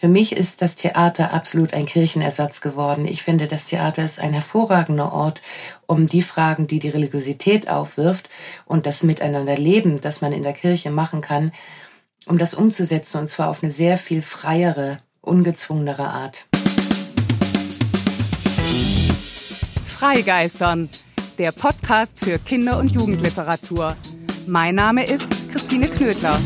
Für mich ist das Theater absolut ein Kirchenersatz geworden. Ich finde, das Theater ist ein hervorragender Ort, um die Fragen, die die Religiosität aufwirft und das Miteinanderleben, das man in der Kirche machen kann, um das umzusetzen und zwar auf eine sehr viel freiere, ungezwungenere Art. Freigeistern, der Podcast für Kinder- und Jugendliteratur. Mein Name ist Christine Knödler.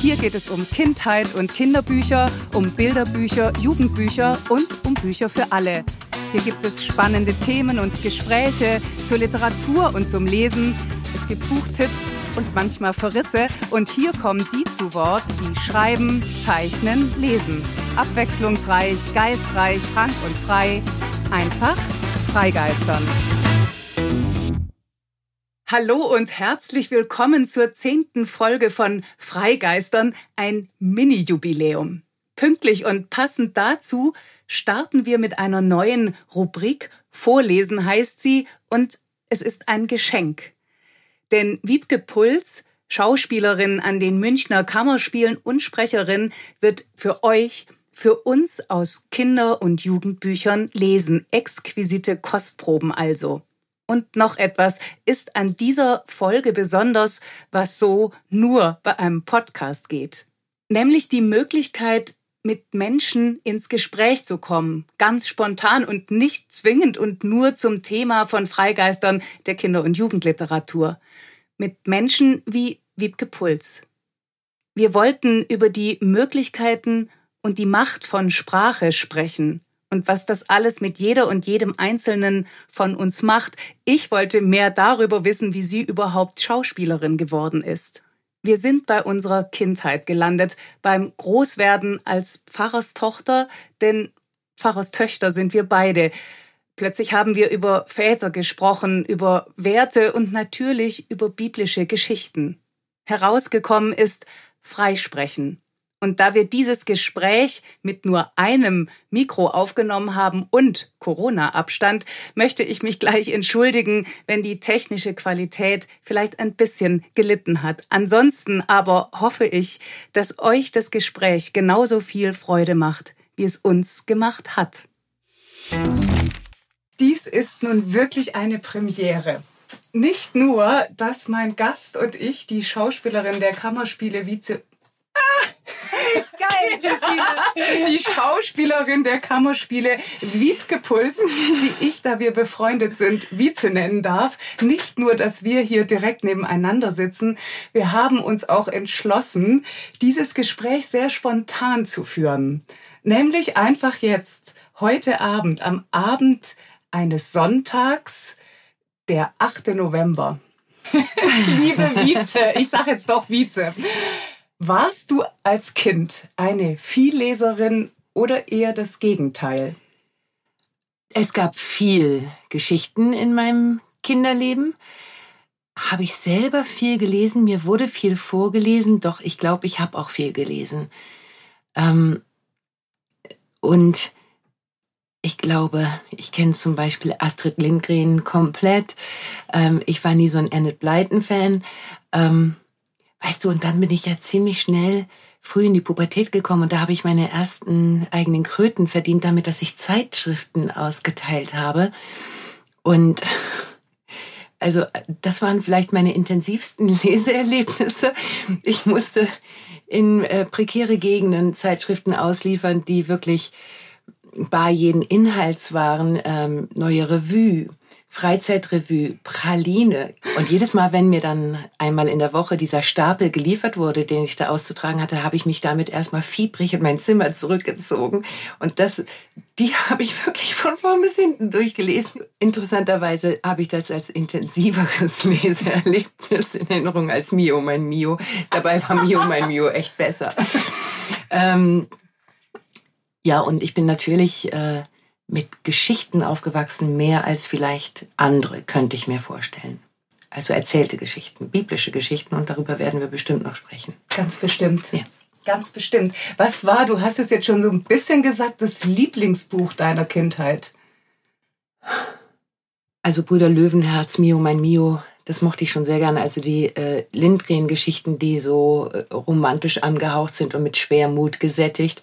Hier geht es um Kindheit und Kinderbücher, um Bilderbücher, Jugendbücher und um Bücher für alle. Hier gibt es spannende Themen und Gespräche zur Literatur und zum Lesen. Es gibt Buchtipps und manchmal Verrisse. Und hier kommen die zu Wort, die schreiben, zeichnen, lesen. Abwechslungsreich, geistreich, frank und frei. Einfach freigeistern. Hallo und herzlich willkommen zur zehnten Folge von Freigeistern, ein Mini-Jubiläum. Pünktlich und passend dazu starten wir mit einer neuen Rubrik. Vorlesen heißt sie und es ist ein Geschenk. Denn Wiebke Puls, Schauspielerin an den Münchner Kammerspielen und Sprecherin, wird für euch für uns aus Kinder- und Jugendbüchern lesen. Exquisite Kostproben also. Und noch etwas ist an dieser Folge besonders, was so nur bei einem Podcast geht. Nämlich die Möglichkeit, mit Menschen ins Gespräch zu kommen, ganz spontan und nicht zwingend und nur zum Thema von Freigeistern der Kinder- und Jugendliteratur. Mit Menschen wie Wiebke Puls. Wir wollten über die Möglichkeiten und die Macht von Sprache sprechen und was das alles mit jeder und jedem Einzelnen von uns macht. Ich wollte mehr darüber wissen, wie sie überhaupt Schauspielerin geworden ist. Wir sind bei unserer Kindheit gelandet, beim Großwerden als Pfarrerstochter, denn Pfarrerstöchter sind wir beide. Plötzlich haben wir über Väter gesprochen, über Werte und natürlich über biblische Geschichten. Herausgekommen ist Freisprechen. Und da wir dieses Gespräch mit nur einem Mikro aufgenommen haben und Corona-Abstand, möchte ich mich gleich entschuldigen, wenn die technische Qualität vielleicht ein bisschen gelitten hat. Ansonsten aber hoffe ich, dass euch das Gespräch genauso viel Freude macht, wie es uns gemacht hat. Dies ist nun wirklich eine Premiere. Nicht nur, dass mein Gast und ich die Schauspielerin der Kammerspiele Vize Geil, Christine. Die Schauspielerin der Kammerspiele Wiebke Puls, die ich, da wir befreundet sind, Vize nennen darf. Nicht nur, dass wir hier direkt nebeneinander sitzen, wir haben uns auch entschlossen, dieses Gespräch sehr spontan zu führen. Nämlich einfach jetzt, heute Abend, am Abend eines Sonntags, der 8. November. Liebe Vize, ich sag jetzt doch Vize. Warst du als Kind eine Vielleserin oder eher das Gegenteil? Es gab viel Geschichten in meinem Kinderleben. Habe ich selber viel gelesen? Mir wurde viel vorgelesen, doch ich glaube, ich habe auch viel gelesen. Ähm, und ich glaube, ich kenne zum Beispiel Astrid Lindgren komplett. Ähm, ich war nie so ein Annette Blyton-Fan. Ähm, Weißt du, und dann bin ich ja ziemlich schnell früh in die Pubertät gekommen und da habe ich meine ersten eigenen Kröten verdient damit, dass ich Zeitschriften ausgeteilt habe. Und also das waren vielleicht meine intensivsten Leseerlebnisse. Ich musste in äh, prekäre Gegenden Zeitschriften ausliefern, die wirklich bar jeden Inhalts waren. Ähm, neue Revue, Freizeitrevue, Praline. Und jedes Mal, wenn mir dann einmal in der Woche dieser Stapel geliefert wurde, den ich da auszutragen hatte, habe ich mich damit erstmal fiebrig in mein Zimmer zurückgezogen. Und das, die habe ich wirklich von vorn bis hinten durchgelesen. Interessanterweise habe ich das als intensiveres Leseerlebnis in Erinnerung als Mio, mein Mio. Dabei war Mio, mein Mio echt besser. ähm, ja, und ich bin natürlich äh, mit Geschichten aufgewachsen, mehr als vielleicht andere, könnte ich mir vorstellen. Also erzählte Geschichten, biblische Geschichten und darüber werden wir bestimmt noch sprechen. Ganz bestimmt. Ja. Ganz bestimmt. Was war, du hast es jetzt schon so ein bisschen gesagt, das Lieblingsbuch deiner Kindheit? Also Brüder Löwenherz, Mio, mein Mio, das mochte ich schon sehr gerne. Also die äh, Lindgren-Geschichten, die so äh, romantisch angehaucht sind und mit Schwermut gesättigt.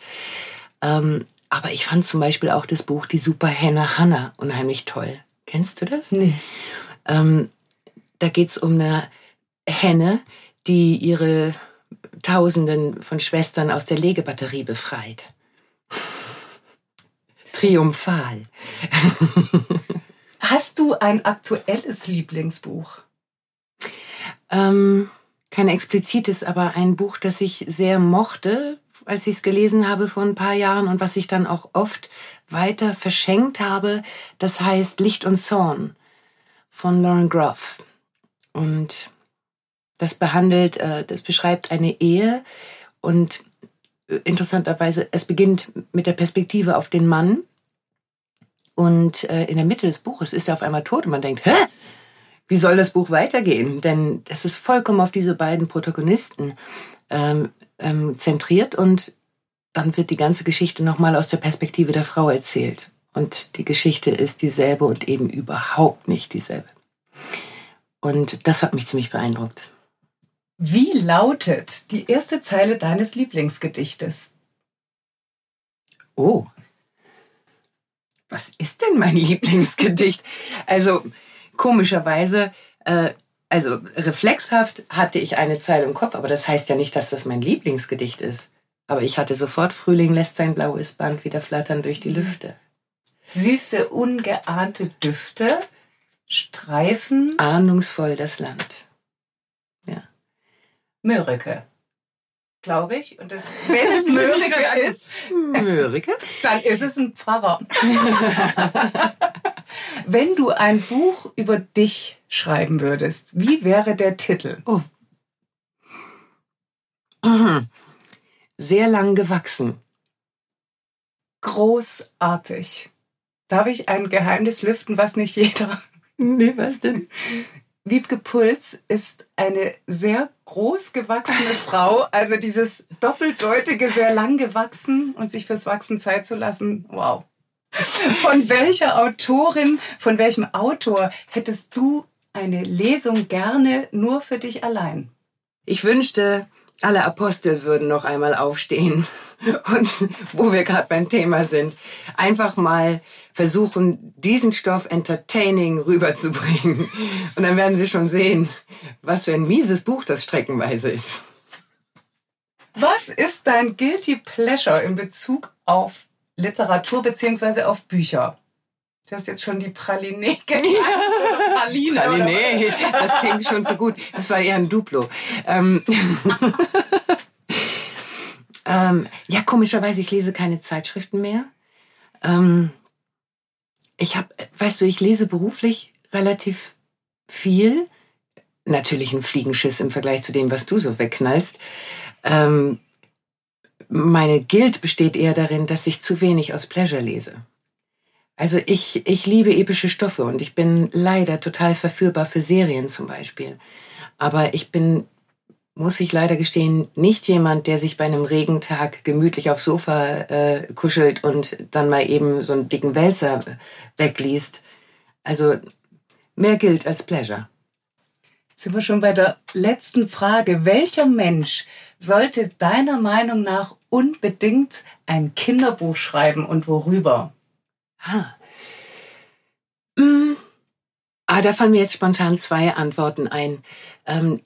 Ähm, aber ich fand zum Beispiel auch das Buch Die Superhenne Hannah unheimlich toll. Kennst du das? Nee. Ähm, da geht's um eine Henne, die ihre Tausenden von Schwestern aus der Legebatterie befreit. Triumphal. Hast du ein aktuelles Lieblingsbuch? Ähm, kein explizites, aber ein Buch, das ich sehr mochte, als ich es gelesen habe vor ein paar Jahren und was ich dann auch oft weiter verschenkt habe. Das heißt Licht und Zorn von Lauren Groff. Und das behandelt, äh, das beschreibt eine Ehe und äh, interessanterweise, es beginnt mit der Perspektive auf den Mann und äh, in der Mitte des Buches ist er auf einmal tot und man denkt, hä? Wie soll das Buch weitergehen? Denn es ist vollkommen auf diese beiden Protagonisten ähm, ähm, zentriert und dann wird die ganze Geschichte nochmal aus der Perspektive der Frau erzählt. Und die Geschichte ist dieselbe und eben überhaupt nicht dieselbe. Und das hat mich ziemlich beeindruckt. Wie lautet die erste Zeile deines Lieblingsgedichtes? Oh. Was ist denn mein Lieblingsgedicht? Also, komischerweise, äh, also reflexhaft hatte ich eine Zeile im Kopf, aber das heißt ja nicht, dass das mein Lieblingsgedicht ist. Aber ich hatte sofort Frühling lässt sein blaues Band wieder flattern durch die Lüfte. Süße, ungeahnte Düfte streifen Ahnungsvoll das Land. Ja. Mörike. Glaube ich. Und das, wenn es Mörike ist, Mörike? dann ist es ein Pfarrer. wenn du ein Buch über dich schreiben würdest, wie wäre der Titel? Oh. Mhm. Sehr lang gewachsen. Großartig. Darf ich ein Geheimnis lüften, was nicht jeder? Nee, was denn? Wiebke Puls ist eine sehr groß gewachsene Frau. Also dieses doppeldeutige, sehr lang gewachsen und sich fürs Wachsen Zeit zu lassen. Wow. Von welcher Autorin, von welchem Autor hättest du eine Lesung gerne nur für dich allein? Ich wünschte, alle Apostel würden noch einmal aufstehen. Und wo wir gerade beim Thema sind, einfach mal versuchen, diesen Stoff entertaining rüberzubringen. Und dann werden Sie schon sehen, was für ein mieses Buch das streckenweise ist. Was ist dein Guilty Pleasure in Bezug auf Literatur beziehungsweise auf Bücher? Du hast jetzt schon die Praline genannt. Praline. Praline, das klingt schon so gut. Das war eher ein Duplo. Ähm, ähm, ja, komischerweise, ich lese keine Zeitschriften mehr. Ähm, ich habe, weißt du, ich lese beruflich relativ viel. Natürlich ein Fliegenschiss im Vergleich zu dem, was du so wegknallst. Ähm, meine Guild besteht eher darin, dass ich zu wenig aus Pleasure lese. Also ich, ich liebe epische Stoffe und ich bin leider total verführbar für Serien zum Beispiel. Aber ich bin, muss ich leider gestehen, nicht jemand, der sich bei einem Regentag gemütlich aufs Sofa äh, kuschelt und dann mal eben so einen dicken Wälzer wegliest. Also mehr gilt als Pleasure. Jetzt sind wir schon bei der letzten Frage. Welcher Mensch sollte deiner Meinung nach unbedingt ein Kinderbuch schreiben und worüber? Ah. Mm. Ah, da fallen mir jetzt spontan zwei Antworten ein. Ähm,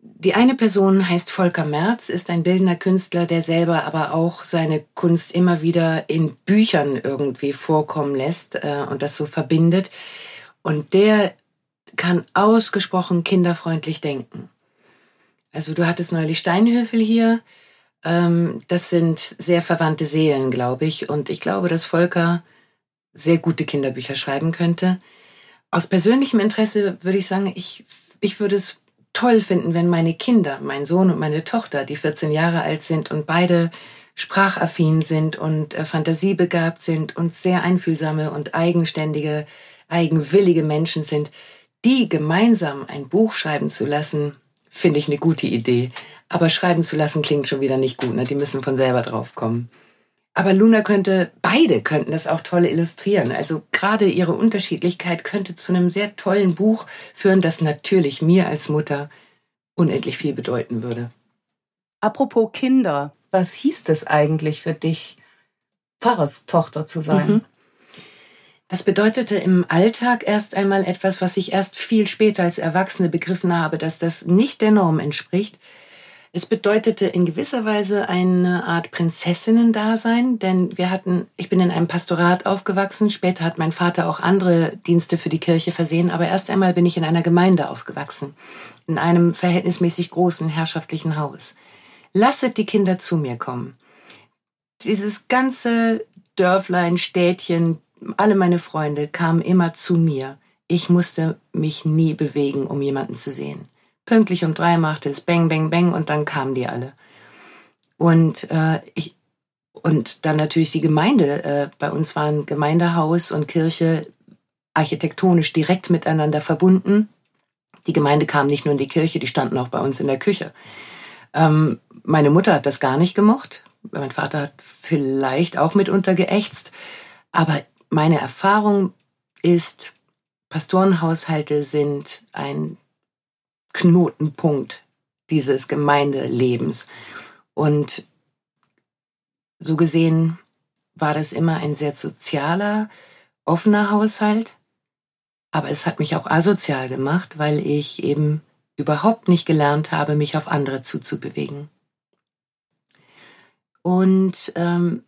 die eine Person heißt Volker Merz, ist ein bildender Künstler, der selber aber auch seine Kunst immer wieder in Büchern irgendwie vorkommen lässt äh, und das so verbindet. Und der kann ausgesprochen kinderfreundlich denken. Also du hattest neulich Steinhöfel hier. Ähm, das sind sehr verwandte Seelen, glaube ich. Und ich glaube, dass Volker sehr gute Kinderbücher schreiben könnte. Aus persönlichem Interesse würde ich sagen, ich, ich würde es toll finden, wenn meine Kinder, mein Sohn und meine Tochter, die 14 Jahre alt sind und beide sprachaffin sind und äh, fantasiebegabt sind und sehr einfühlsame und eigenständige, eigenwillige Menschen sind, die gemeinsam ein Buch schreiben zu lassen, finde ich eine gute Idee. Aber schreiben zu lassen klingt schon wieder nicht gut, ne? Die müssen von selber drauf kommen. Aber Luna könnte, beide könnten das auch toll illustrieren. Also gerade ihre Unterschiedlichkeit könnte zu einem sehr tollen Buch führen, das natürlich mir als Mutter unendlich viel bedeuten würde. Apropos Kinder, was hieß es eigentlich für dich, Pfarrerstochter zu sein. Mhm. Das bedeutete im Alltag erst einmal etwas, was ich erst viel später als Erwachsene begriffen habe, dass das nicht der Norm entspricht. Es bedeutete in gewisser Weise eine Art Prinzessinnen-Dasein, denn wir hatten, ich bin in einem Pastorat aufgewachsen, später hat mein Vater auch andere Dienste für die Kirche versehen, aber erst einmal bin ich in einer Gemeinde aufgewachsen, in einem verhältnismäßig großen herrschaftlichen Haus. Lasset die Kinder zu mir kommen. Dieses ganze Dörflein, Städtchen, alle meine Freunde kamen immer zu mir. Ich musste mich nie bewegen, um jemanden zu sehen. Pünktlich um drei machte es Bang, Bang, Bang und dann kamen die alle. Und äh, ich und dann natürlich die Gemeinde. Äh, bei uns waren Gemeindehaus und Kirche architektonisch direkt miteinander verbunden. Die Gemeinde kam nicht nur in die Kirche, die standen auch bei uns in der Küche. Ähm, meine Mutter hat das gar nicht gemocht. Mein Vater hat vielleicht auch mitunter geächtzt. Aber meine Erfahrung ist, Pastorenhaushalte sind ein Knotenpunkt dieses Gemeindelebens. Und so gesehen war das immer ein sehr sozialer, offener Haushalt. Aber es hat mich auch asozial gemacht, weil ich eben überhaupt nicht gelernt habe, mich auf andere zuzubewegen. Und ähm,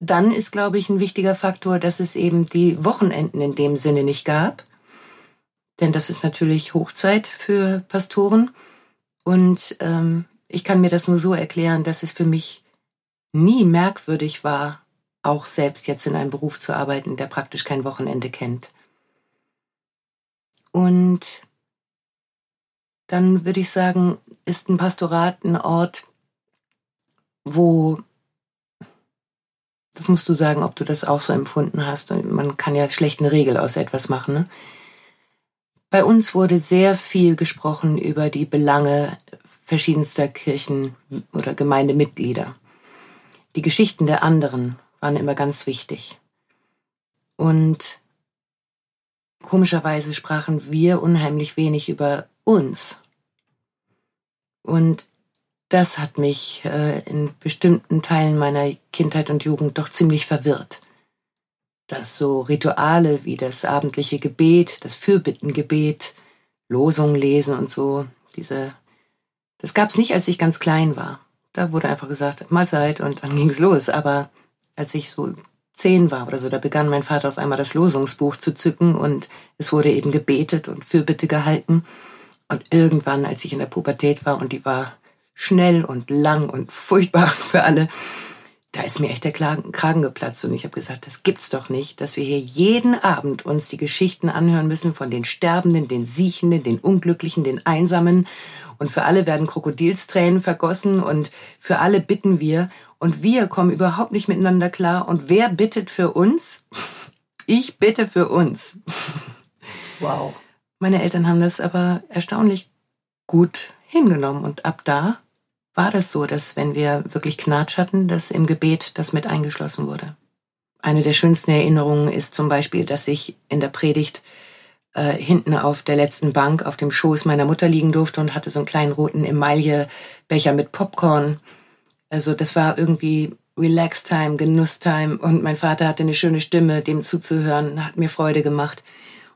dann ist, glaube ich, ein wichtiger Faktor, dass es eben die Wochenenden in dem Sinne nicht gab. Denn das ist natürlich Hochzeit für Pastoren. Und ähm, ich kann mir das nur so erklären, dass es für mich nie merkwürdig war, auch selbst jetzt in einem Beruf zu arbeiten, der praktisch kein Wochenende kennt. Und dann würde ich sagen, ist ein Pastorat ein Ort, wo das musst du sagen, ob du das auch so empfunden hast. Man kann ja schlecht eine Regel aus etwas machen. Ne? Bei uns wurde sehr viel gesprochen über die Belange verschiedenster Kirchen oder Gemeindemitglieder. Die Geschichten der anderen waren immer ganz wichtig. Und komischerweise sprachen wir unheimlich wenig über uns. Und das hat mich äh, in bestimmten Teilen meiner Kindheit und Jugend doch ziemlich verwirrt. Dass so Rituale wie das abendliche Gebet, das Fürbittengebet, Losungen lesen und so, diese, das gab's nicht, als ich ganz klein war. Da wurde einfach gesagt, Mahlzeit und dann ging's los. Aber als ich so zehn war oder so, da begann mein Vater auf einmal das Losungsbuch zu zücken und es wurde eben gebetet und Fürbitte gehalten. Und irgendwann, als ich in der Pubertät war und die war schnell und lang und furchtbar für alle. Da ist mir echt der Kragen geplatzt und ich habe gesagt, das gibt's doch nicht, dass wir hier jeden Abend uns die Geschichten anhören müssen von den Sterbenden, den Siechenden, den Unglücklichen, den Einsamen und für alle werden Krokodilstränen vergossen und für alle bitten wir und wir kommen überhaupt nicht miteinander klar und wer bittet für uns? Ich bitte für uns. Wow. Meine Eltern haben das aber erstaunlich gut hingenommen und ab da war das so, dass wenn wir wirklich Knatsch hatten, dass im Gebet das mit eingeschlossen wurde. Eine der schönsten Erinnerungen ist zum Beispiel, dass ich in der Predigt äh, hinten auf der letzten Bank auf dem Schoß meiner Mutter liegen durfte und hatte so einen kleinen roten Emaillebecher mit Popcorn. Also das war irgendwie Relax-Time, Genuss-Time und mein Vater hatte eine schöne Stimme, dem zuzuhören, hat mir Freude gemacht.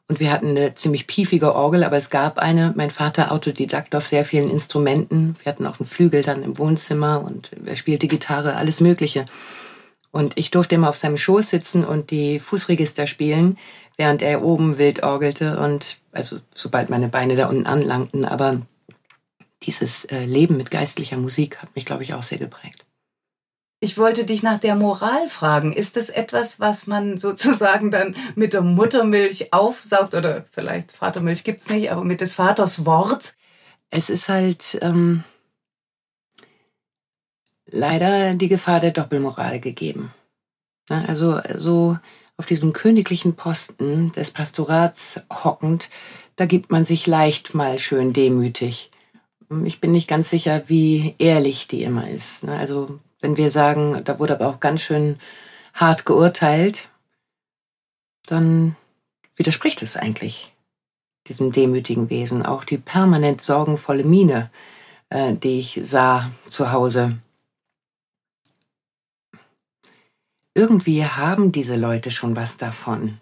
Und wir hatten eine ziemlich piefige Orgel, aber es gab eine. Mein Vater Autodidakt auf sehr vielen Instrumenten. Wir hatten auch einen Flügel dann im Wohnzimmer und er spielte Gitarre, alles Mögliche. Und ich durfte immer auf seinem Schoß sitzen und die Fußregister spielen, während er oben wild orgelte und also sobald meine Beine da unten anlangten. Aber dieses äh, Leben mit geistlicher Musik hat mich, glaube ich, auch sehr geprägt. Ich wollte dich nach der Moral fragen. Ist das etwas, was man sozusagen dann mit der Muttermilch aufsaugt? Oder vielleicht Vatermilch gibt's nicht, aber mit des Vaters Wort? Es ist halt ähm, leider die Gefahr der Doppelmoral gegeben. Also so auf diesem königlichen Posten des Pastorats hockend, da gibt man sich leicht mal schön demütig. Ich bin nicht ganz sicher, wie ehrlich die immer ist. Also wenn wir sagen, da wurde aber auch ganz schön hart geurteilt, dann widerspricht es eigentlich diesem demütigen Wesen. Auch die permanent sorgenvolle Miene, äh, die ich sah zu Hause. irgendwie haben diese Leute schon was davon.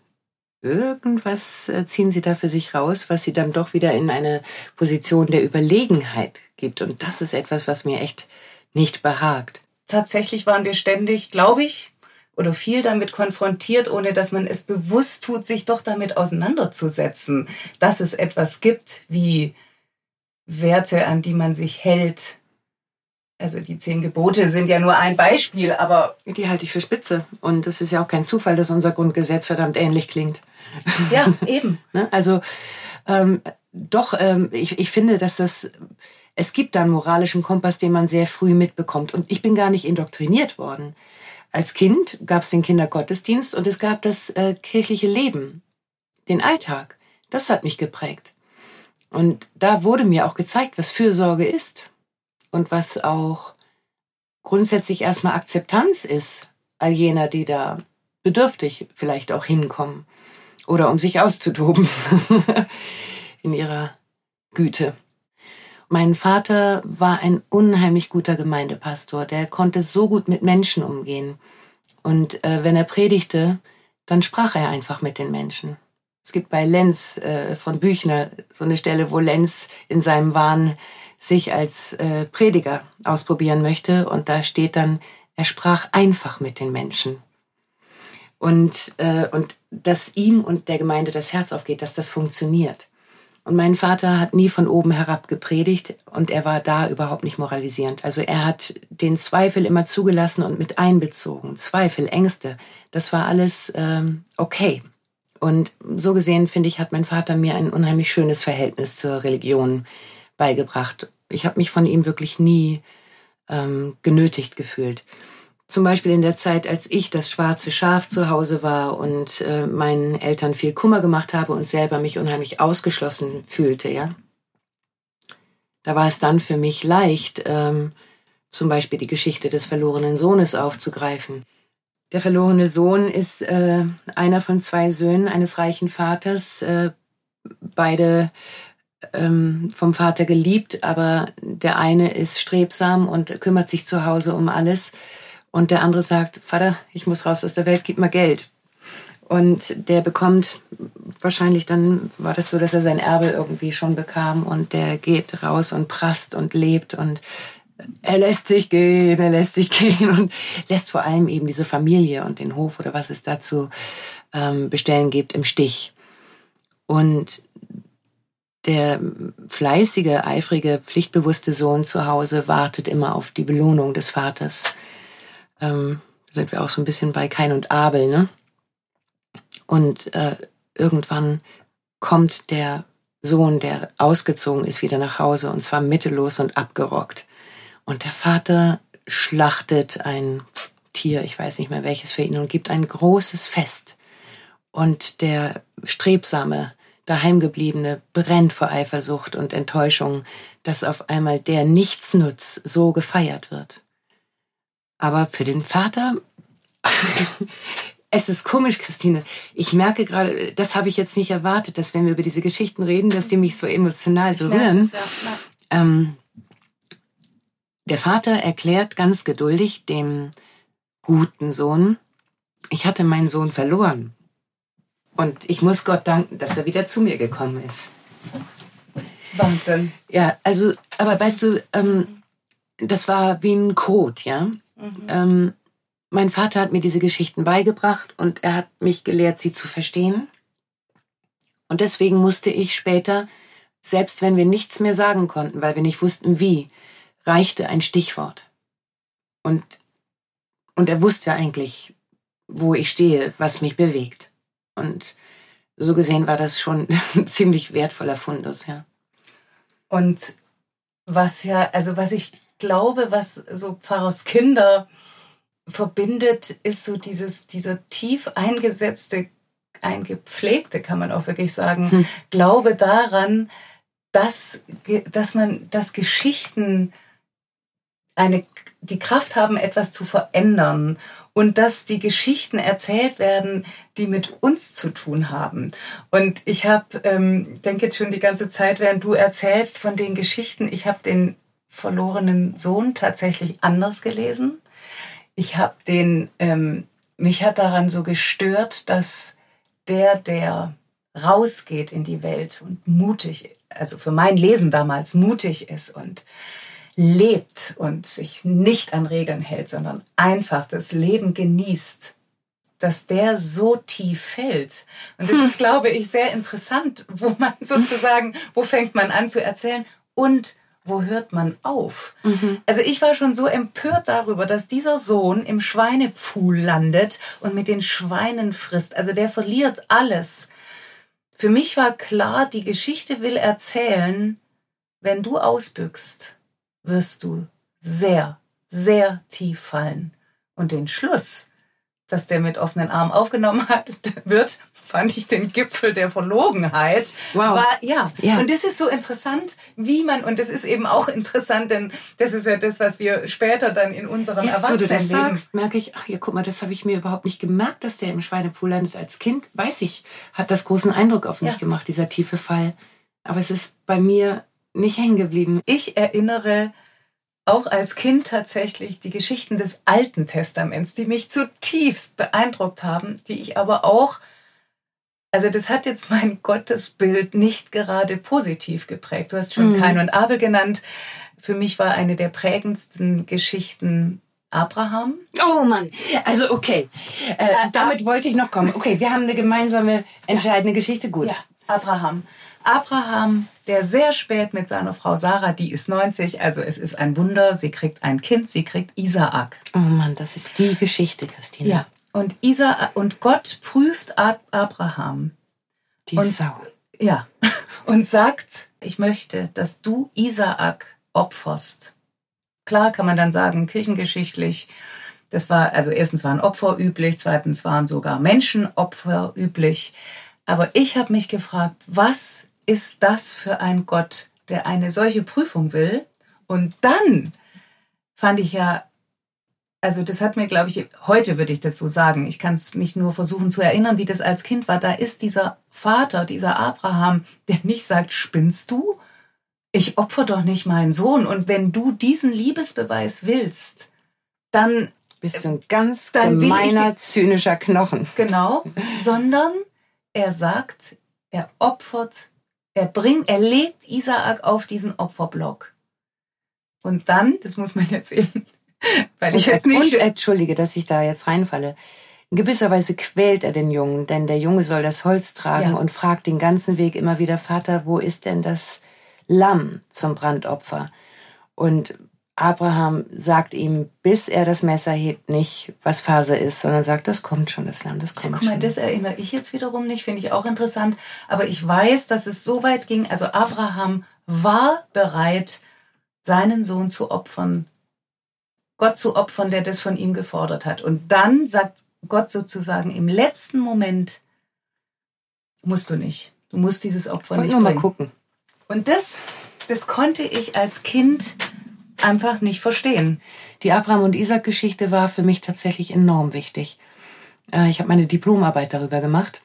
Irgendwas äh, ziehen sie da für sich raus, was sie dann doch wieder in eine Position der Überlegenheit gibt. Und das ist etwas, was mir echt nicht behagt. Tatsächlich waren wir ständig, glaube ich, oder viel damit konfrontiert, ohne dass man es bewusst tut, sich doch damit auseinanderzusetzen, dass es etwas gibt wie Werte, an die man sich hält. Also die zehn Gebote sind ja nur ein Beispiel, aber. Die halte ich für spitze. Und es ist ja auch kein Zufall, dass unser Grundgesetz verdammt ähnlich klingt. Ja, eben. Ne? also ähm, doch, ähm, ich, ich finde, dass das. Es gibt da einen moralischen Kompass, den man sehr früh mitbekommt. Und ich bin gar nicht indoktriniert worden. Als Kind gab es den Kindergottesdienst und es gab das äh, kirchliche Leben, den Alltag. Das hat mich geprägt. Und da wurde mir auch gezeigt, was Fürsorge ist und was auch grundsätzlich erstmal Akzeptanz ist, all jener, die da bedürftig vielleicht auch hinkommen oder um sich auszutoben in ihrer Güte. Mein Vater war ein unheimlich guter Gemeindepastor. Der konnte so gut mit Menschen umgehen. Und äh, wenn er predigte, dann sprach er einfach mit den Menschen. Es gibt bei Lenz äh, von Büchner so eine Stelle, wo Lenz in seinem Wahn sich als äh, Prediger ausprobieren möchte. Und da steht dann, er sprach einfach mit den Menschen. Und, äh, und dass ihm und der Gemeinde das Herz aufgeht, dass das funktioniert. Und mein Vater hat nie von oben herab gepredigt und er war da überhaupt nicht moralisierend. Also er hat den Zweifel immer zugelassen und mit einbezogen. Zweifel, Ängste, das war alles ähm, okay. Und so gesehen, finde ich, hat mein Vater mir ein unheimlich schönes Verhältnis zur Religion beigebracht. Ich habe mich von ihm wirklich nie ähm, genötigt gefühlt. Zum Beispiel in der Zeit, als ich das schwarze Schaf zu Hause war und äh, meinen Eltern viel Kummer gemacht habe und selber mich unheimlich ausgeschlossen fühlte, ja. Da war es dann für mich leicht, ähm, zum Beispiel die Geschichte des verlorenen Sohnes aufzugreifen. Der verlorene Sohn ist äh, einer von zwei Söhnen eines reichen Vaters, äh, beide ähm, vom Vater geliebt, aber der eine ist strebsam und kümmert sich zu Hause um alles und der andere sagt, Vater, ich muss raus aus der Welt, gib mal Geld. Und der bekommt, wahrscheinlich dann war das so, dass er sein Erbe irgendwie schon bekam und der geht raus und prasst und lebt und er lässt sich gehen, er lässt sich gehen und lässt vor allem eben diese Familie und den Hof oder was es dazu ähm, bestellen gibt im Stich. Und der fleißige, eifrige, pflichtbewusste Sohn zu Hause wartet immer auf die Belohnung des Vaters ähm, sind wir auch so ein bisschen bei Kain und Abel, ne? Und äh, irgendwann kommt der Sohn, der ausgezogen ist, wieder nach Hause und zwar mittellos und abgerockt. Und der Vater schlachtet ein Tier, ich weiß nicht mehr welches für ihn, und gibt ein großes Fest. Und der strebsame, daheimgebliebene brennt vor Eifersucht und Enttäuschung, dass auf einmal der Nichtsnutz so gefeiert wird. Aber für den Vater, es ist komisch, Christine. Ich merke gerade, das habe ich jetzt nicht erwartet, dass wenn wir über diese Geschichten reden, dass die mich so emotional berühren. Das, ja. ähm, der Vater erklärt ganz geduldig dem guten Sohn, ich hatte meinen Sohn verloren. Und ich muss Gott danken, dass er wieder zu mir gekommen ist. Wahnsinn. Ja, also, aber weißt du, ähm, das war wie ein Code, ja. Mhm. Ähm, mein Vater hat mir diese Geschichten beigebracht und er hat mich gelehrt, sie zu verstehen. Und deswegen musste ich später, selbst wenn wir nichts mehr sagen konnten, weil wir nicht wussten wie, reichte ein Stichwort. Und, und er wusste eigentlich, wo ich stehe, was mich bewegt. Und so gesehen war das schon ein ziemlich wertvoller Fundus, ja. Und was ja, also was ich glaube, was so Pfarrers Kinder verbindet, ist so dieses, dieser tief eingesetzte, eingepflegte, kann man auch wirklich sagen, hm. Glaube daran, dass, dass man, dass Geschichten eine, die Kraft haben, etwas zu verändern und dass die Geschichten erzählt werden, die mit uns zu tun haben. Und ich habe, ähm, denke jetzt schon die ganze Zeit, während du erzählst von den Geschichten, ich habe den verlorenen Sohn tatsächlich anders gelesen. Ich habe den ähm, mich hat daran so gestört, dass der, der rausgeht in die Welt und mutig, also für mein Lesen damals mutig ist und lebt und sich nicht an Regeln hält, sondern einfach das Leben genießt, dass der so tief fällt. Und das ist, glaube ich, sehr interessant, wo man sozusagen, wo fängt man an zu erzählen und wo hört man auf? Mhm. Also ich war schon so empört darüber, dass dieser Sohn im Schweinepfuhl landet und mit den Schweinen frisst. Also der verliert alles. Für mich war klar, die Geschichte will erzählen, wenn du ausbüchst, wirst du sehr, sehr tief fallen. Und den Schluss, dass der mit offenen Armen aufgenommen hat, wird, fand ich den Gipfel der Verlogenheit. Wow. War, ja. ja. Und das ist so interessant, wie man, und das ist eben auch interessant, denn das ist ja das, was wir später dann in unserem Jetzt, Erwachsenenleben... Jetzt, wo du das sagst, merke ich, ach ja, guck mal, das habe ich mir überhaupt nicht gemerkt, dass der im Schweinepfuhl landet. Als Kind, weiß ich, hat das großen Eindruck auf mich ja. gemacht, dieser tiefe Fall. Aber es ist bei mir nicht hängen geblieben. Ich erinnere auch als Kind tatsächlich die Geschichten des Alten Testaments, die mich zutiefst beeindruckt haben, die ich aber auch, also das hat jetzt mein Gottesbild nicht gerade positiv geprägt. Du hast schon mhm. Kain und Abel genannt. Für mich war eine der prägendsten Geschichten Abraham. Oh Mann, also okay, äh, äh, damit wollte ich noch kommen. Okay, wir haben eine gemeinsame entscheidende ja. Geschichte, gut. Ja, Abraham. Abraham, der sehr spät mit seiner Frau Sarah, die ist 90, also es ist ein Wunder, sie kriegt ein Kind, sie kriegt Isaak. Oh Mann, das ist die Geschichte, Christine. Ja, und Isaak, und Gott prüft Abraham. Die und, Sau. Ja, und sagt, ich möchte, dass du Isaak opferst. Klar kann man dann sagen, kirchengeschichtlich, das war, also erstens waren Opfer üblich, zweitens waren sogar Menschenopfer üblich. Aber ich habe mich gefragt, was ist das für ein Gott, der eine solche Prüfung will? Und dann fand ich ja, also das hat mir, glaube ich, heute würde ich das so sagen. Ich kann es mich nur versuchen zu erinnern, wie das als Kind war. Da ist dieser Vater, dieser Abraham, der nicht sagt, spinnst du? Ich opfer doch nicht meinen Sohn. Und wenn du diesen Liebesbeweis willst, dann bist du ein ganz gemeiner, zynischer Knochen. Genau, sondern er sagt, er opfert er bringt, er legt Isaak auf diesen Opferblock. Und dann, das muss man jetzt eben, weil ich jetzt nicht. Und, entschuldige, dass ich da jetzt reinfalle. In gewisser Weise quält er den Jungen, denn der Junge soll das Holz tragen ja. und fragt den ganzen Weg immer wieder, Vater, wo ist denn das Lamm zum Brandopfer? Und Abraham sagt ihm, bis er das Messer hebt, nicht, was Phase ist, sondern sagt, das kommt schon, das Lamm, das kommt Guck mal, schon. Das erinnere ich jetzt wiederum nicht, finde ich auch interessant. Aber ich weiß, dass es so weit ging, also Abraham war bereit, seinen Sohn zu opfern, Gott zu opfern, der das von ihm gefordert hat. Und dann sagt Gott sozusagen im letzten Moment, musst du nicht. Du musst dieses Opfer Wollt nicht bringen. mal gucken. Und das, das konnte ich als Kind einfach nicht verstehen. Die Abraham und Isaac Geschichte war für mich tatsächlich enorm wichtig. Äh, ich habe meine Diplomarbeit darüber gemacht.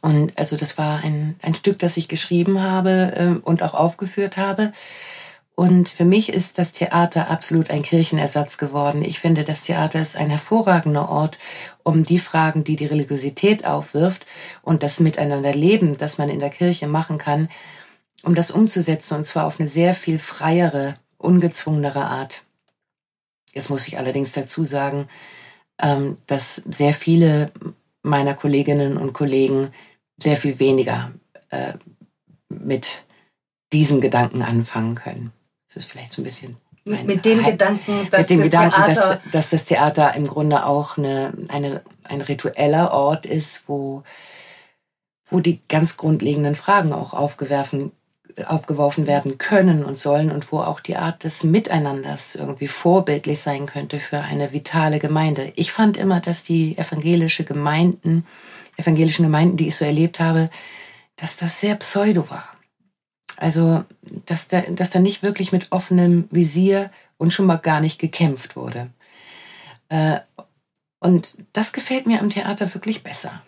Und also das war ein, ein Stück, das ich geschrieben habe äh, und auch aufgeführt habe. Und für mich ist das Theater absolut ein Kirchenersatz geworden. Ich finde, das Theater ist ein hervorragender Ort, um die Fragen, die die Religiosität aufwirft und das Miteinanderleben, das man in der Kirche machen kann, um das umzusetzen und zwar auf eine sehr viel freiere ungezwungenere Art. Jetzt muss ich allerdings dazu sagen, ähm, dass sehr viele meiner Kolleginnen und Kollegen sehr viel weniger äh, mit diesem Gedanken anfangen können. Das ist vielleicht so ein bisschen mit, dem. Gedanken, dass, dem das, Gedanken Theater dass, dass, das Theater im Grunde auch eine, eine, ein ritueller Ort ist, wo, wo die ganz grundlegenden Fragen auch aufgeworfen aufgeworfen werden können und sollen und wo auch die Art des Miteinanders irgendwie vorbildlich sein könnte für eine vitale Gemeinde. Ich fand immer, dass die evangelische Gemeinden, evangelischen Gemeinden, die ich so erlebt habe, dass das sehr pseudo war. Also, dass da, dass da nicht wirklich mit offenem Visier und schon mal gar nicht gekämpft wurde. Äh, und das gefällt mir am Theater wirklich besser.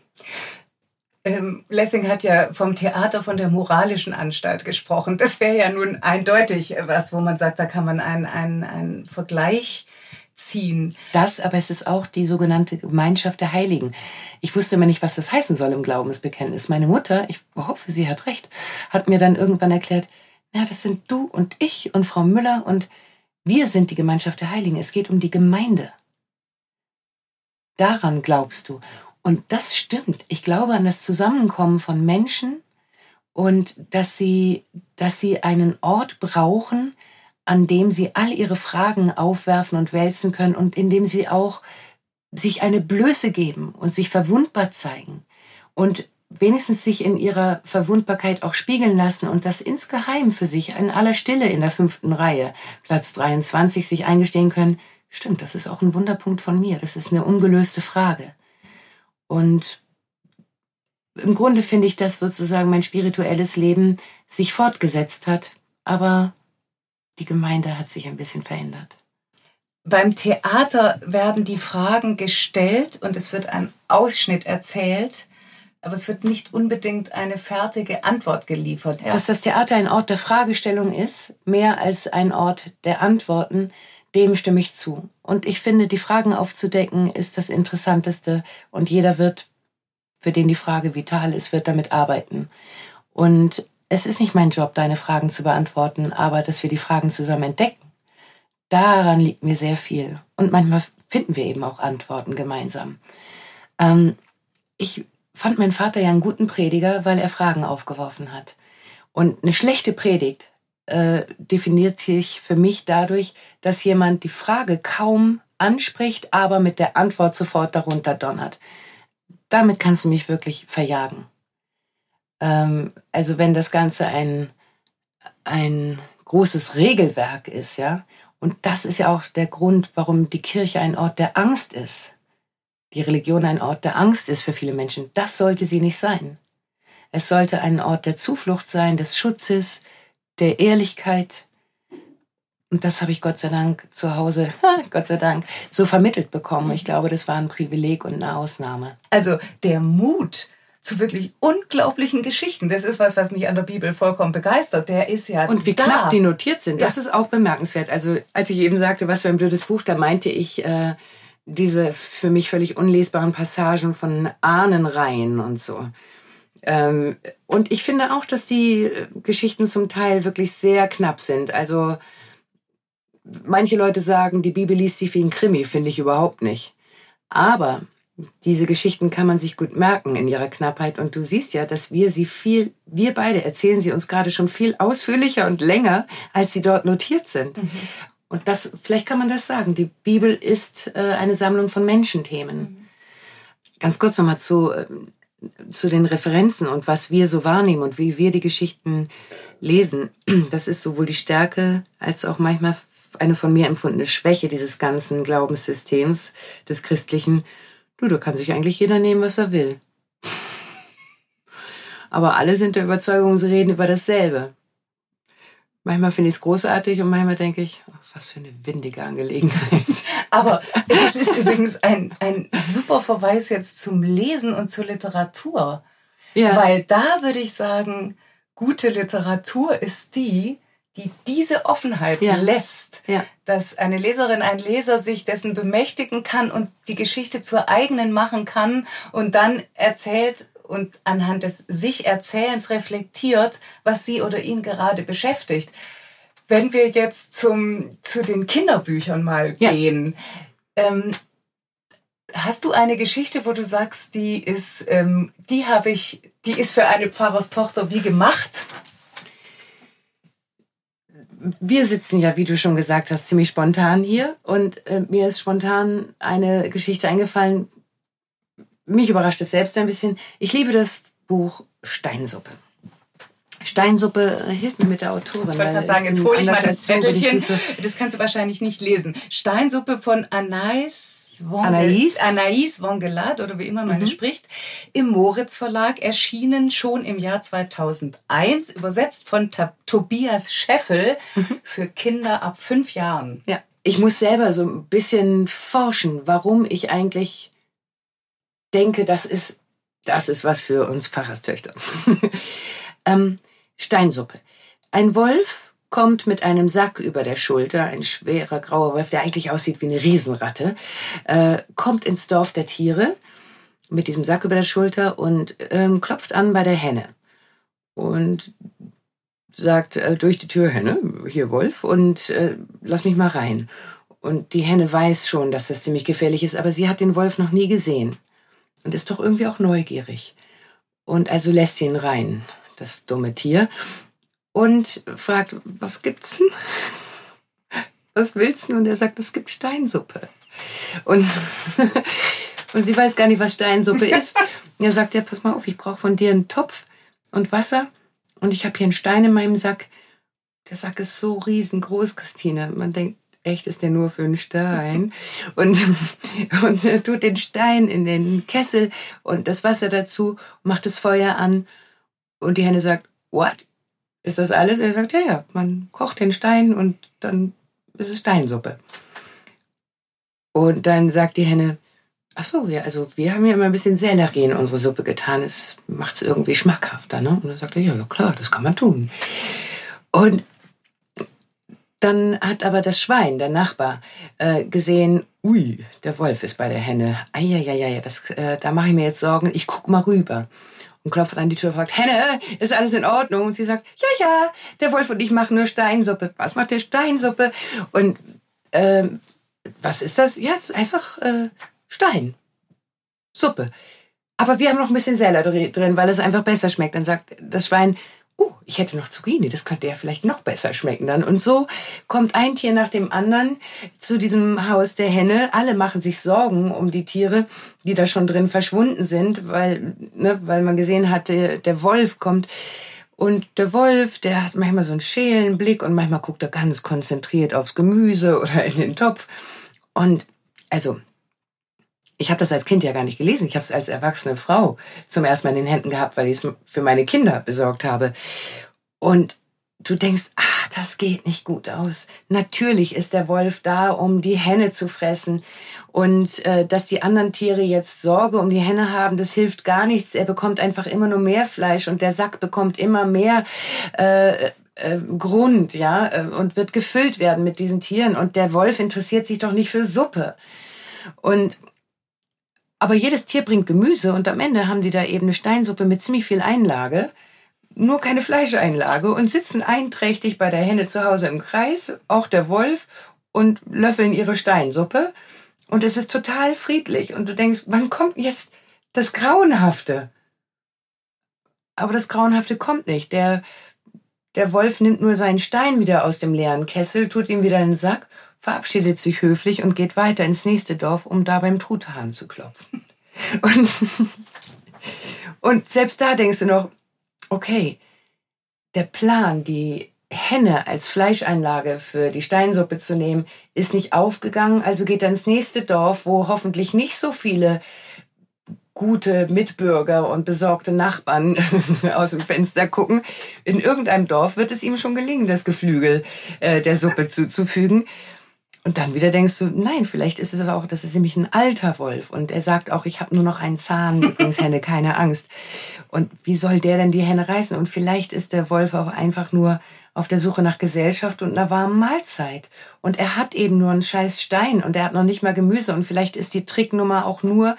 Ähm, Lessing hat ja vom Theater, von der moralischen Anstalt gesprochen. Das wäre ja nun eindeutig was, wo man sagt, da kann man einen, einen, einen Vergleich ziehen. Das, aber es ist auch die sogenannte Gemeinschaft der Heiligen. Ich wusste immer nicht, was das heißen soll im Glaubensbekenntnis. Meine Mutter, ich hoffe, sie hat recht, hat mir dann irgendwann erklärt, ja, das sind du und ich und Frau Müller und wir sind die Gemeinschaft der Heiligen. Es geht um die Gemeinde. Daran glaubst du. Und das stimmt. Ich glaube an das Zusammenkommen von Menschen und dass sie, dass sie einen Ort brauchen, an dem sie all ihre Fragen aufwerfen und wälzen können und in dem sie auch sich eine Blöße geben und sich verwundbar zeigen und wenigstens sich in ihrer Verwundbarkeit auch spiegeln lassen und das insgeheim für sich in aller Stille in der fünften Reihe, Platz 23, sich eingestehen können, stimmt, das ist auch ein Wunderpunkt von mir, das ist eine ungelöste Frage. Und im Grunde finde ich, dass sozusagen mein spirituelles Leben sich fortgesetzt hat, aber die Gemeinde hat sich ein bisschen verändert. Beim Theater werden die Fragen gestellt und es wird ein Ausschnitt erzählt, aber es wird nicht unbedingt eine fertige Antwort geliefert. Ja. Dass das Theater ein Ort der Fragestellung ist, mehr als ein Ort der Antworten, dem stimme ich zu. Und ich finde, die Fragen aufzudecken ist das Interessanteste und jeder wird, für den die Frage vital ist, wird damit arbeiten. Und es ist nicht mein Job, deine Fragen zu beantworten, aber dass wir die Fragen zusammen entdecken, daran liegt mir sehr viel. Und manchmal finden wir eben auch Antworten gemeinsam. Ähm, ich fand meinen Vater ja einen guten Prediger, weil er Fragen aufgeworfen hat. Und eine schlechte Predigt äh, definiert sich für mich dadurch, dass jemand die Frage kaum anspricht, aber mit der Antwort sofort darunter donnert. Damit kannst du mich wirklich verjagen. Ähm, also wenn das Ganze ein, ein großes Regelwerk ist, ja, und das ist ja auch der Grund, warum die Kirche ein Ort der Angst ist. Die Religion ein Ort der Angst ist für viele Menschen. Das sollte sie nicht sein. Es sollte ein Ort der Zuflucht sein, des Schutzes, der Ehrlichkeit. Und das habe ich Gott sei Dank zu Hause, Gott sei Dank, so vermittelt bekommen. Ich glaube, das war ein Privileg und eine Ausnahme. Also der Mut zu wirklich unglaublichen Geschichten. Das ist was, was mich an der Bibel vollkommen begeistert. Der ist ja Und wie da. knapp die notiert sind, das ja. ist auch bemerkenswert. Also als ich eben sagte, was für ein blödes Buch, da meinte ich äh, diese für mich völlig unlesbaren Passagen von Ahnenreihen und so. Ähm, und ich finde auch, dass die äh, Geschichten zum Teil wirklich sehr knapp sind. Also manche Leute sagen, die Bibel liest sich wie ein Krimi, finde ich überhaupt nicht. Aber diese Geschichten kann man sich gut merken in ihrer Knappheit. Und du siehst ja, dass wir sie viel, wir beide erzählen sie uns gerade schon viel ausführlicher und länger, als sie dort notiert sind. Mhm. Und das, vielleicht kann man das sagen. Die Bibel ist äh, eine Sammlung von Menschenthemen. Mhm. Ganz kurz nochmal zu äh, zu den Referenzen und was wir so wahrnehmen und wie wir die Geschichten lesen, das ist sowohl die Stärke als auch manchmal eine von mir empfundene Schwäche dieses ganzen Glaubenssystems des Christlichen. Du, da kann sich eigentlich jeder nehmen, was er will. Aber alle sind der Überzeugung, sie reden über dasselbe. Manchmal finde ich es großartig und manchmal denke ich, was für eine windige Angelegenheit. Aber das ist übrigens ein, ein super Verweis jetzt zum Lesen und zur Literatur. Ja. Weil da würde ich sagen, gute Literatur ist die, die diese Offenheit ja. lässt, ja. dass eine Leserin, ein Leser sich dessen bemächtigen kann und die Geschichte zur eigenen machen kann und dann erzählt und anhand des sich Erzählens reflektiert, was sie oder ihn gerade beschäftigt. Wenn wir jetzt zum, zu den Kinderbüchern mal ja. gehen, ähm, hast du eine Geschichte, wo du sagst, die ist, ähm, die habe ich, die ist für eine Pfarrerstochter wie gemacht? Wir sitzen ja, wie du schon gesagt hast, ziemlich spontan hier und äh, mir ist spontan eine Geschichte eingefallen, mich überrascht es selbst ein bisschen. Ich liebe das Buch Steinsuppe. Steinsuppe hilft mir mit der Autorin. Ich wollte gerade sagen, jetzt hole ich mal das Zettelchen. Das kannst du wahrscheinlich nicht lesen. Steinsuppe von Anais von, Anais? Anais Vongelat oder wie immer man mhm. spricht, im Moritz Verlag erschienen schon im Jahr 2001, übersetzt von Tobias Scheffel mhm. für Kinder ab fünf Jahren. Ja, ich muss selber so ein bisschen forschen, warum ich eigentlich denke, das ist, das ist was für uns Pfarrerstöchter. ähm, Steinsuppe. Ein Wolf kommt mit einem Sack über der Schulter, ein schwerer grauer Wolf, der eigentlich aussieht wie eine Riesenratte, äh, kommt ins Dorf der Tiere mit diesem Sack über der Schulter und ähm, klopft an bei der Henne. Und sagt äh, durch die Tür, Henne, hier Wolf, und äh, lass mich mal rein. Und die Henne weiß schon, dass das ziemlich gefährlich ist, aber sie hat den Wolf noch nie gesehen. Und ist doch irgendwie auch neugierig. Und also lässt sie ihn rein, das dumme Tier, und fragt, was gibt's denn? Was willst du? Und er sagt, es gibt Steinsuppe. Und, und sie weiß gar nicht, was Steinsuppe ist. Er sagt, ja, pass mal auf, ich brauche von dir einen Topf und Wasser und ich habe hier einen Stein in meinem Sack. Der Sack ist so riesengroß, Christine. Man denkt, echt ist der nur für einen Stein. Und, und er tut den Stein in den Kessel und das Wasser dazu, macht das Feuer an. Und die Henne sagt, what? Ist das alles? Er sagt, ja, ja, man kocht den Stein und dann ist es Steinsuppe. Und dann sagt die Henne, ach so, ja, also wir haben ja immer ein bisschen Sellerie in unsere Suppe getan. Es macht es irgendwie schmackhafter, ne? Und dann sagt er, ja, ja, klar, das kann man tun. Und dann hat aber das Schwein, der Nachbar, äh, gesehen, ui, der Wolf ist bei der Henne. Eieieiei, das, äh, da mache ich mir jetzt Sorgen. Ich guck mal rüber und klopft an die Tür und fragt, Henne, ist alles in Ordnung? Und sie sagt, ja, ja, der Wolf und ich machen nur Steinsuppe. Was macht der Steinsuppe? Und äh, was ist das? Ja, das ist einfach äh, Stein. Suppe. Aber wir haben noch ein bisschen Sellerie drin, weil es einfach besser schmeckt. Dann sagt das Schwein, oh, ich hätte noch Zucchini, das könnte ja vielleicht noch besser schmecken dann. Und so kommt ein Tier nach dem anderen zu diesem Haus der Henne. Alle machen sich Sorgen um die Tiere, die da schon drin verschwunden sind, weil, ne, weil man gesehen hat, der, der Wolf kommt. Und der Wolf, der hat manchmal so einen schälen Blick und manchmal guckt er ganz konzentriert aufs Gemüse oder in den Topf. Und also, ich habe das als Kind ja gar nicht gelesen. Ich habe es als erwachsene Frau zum ersten Mal in den Händen gehabt, weil ich es für meine Kinder besorgt habe. Und du denkst, ach, das geht nicht gut aus. Natürlich ist der Wolf da, um die Henne zu fressen. Und äh, dass die anderen Tiere jetzt Sorge um die Henne haben, das hilft gar nichts. Er bekommt einfach immer nur mehr Fleisch und der Sack bekommt immer mehr äh, äh, Grund, ja, äh, und wird gefüllt werden mit diesen Tieren. Und der Wolf interessiert sich doch nicht für Suppe. Und aber jedes Tier bringt Gemüse und am Ende haben die da eben eine Steinsuppe mit ziemlich viel Einlage, nur keine Fleischeinlage und sitzen einträchtig bei der Henne zu Hause im Kreis, auch der Wolf, und löffeln ihre Steinsuppe. Und es ist total friedlich. Und du denkst, wann kommt jetzt das Grauenhafte? Aber das Grauenhafte kommt nicht. Der, der Wolf nimmt nur seinen Stein wieder aus dem leeren Kessel, tut ihm wieder in den Sack verabschiedet sich höflich und geht weiter ins nächste Dorf, um da beim Truthahn zu klopfen. Und, und selbst da denkst du noch, okay, der Plan, die Henne als Fleischeinlage für die Steinsuppe zu nehmen, ist nicht aufgegangen. Also geht er ins nächste Dorf, wo hoffentlich nicht so viele gute Mitbürger und besorgte Nachbarn aus dem Fenster gucken. In irgendeinem Dorf wird es ihm schon gelingen, das Geflügel äh, der Suppe zuzufügen. Und dann wieder denkst du, nein, vielleicht ist es aber auch, das ist nämlich ein alter Wolf. Und er sagt auch, ich habe nur noch einen Zahn, übrigens Henne, keine Angst. Und wie soll der denn die Henne reißen? Und vielleicht ist der Wolf auch einfach nur auf der Suche nach Gesellschaft und einer warmen Mahlzeit. Und er hat eben nur einen scheiß Stein und er hat noch nicht mal Gemüse. Und vielleicht ist die Tricknummer auch nur,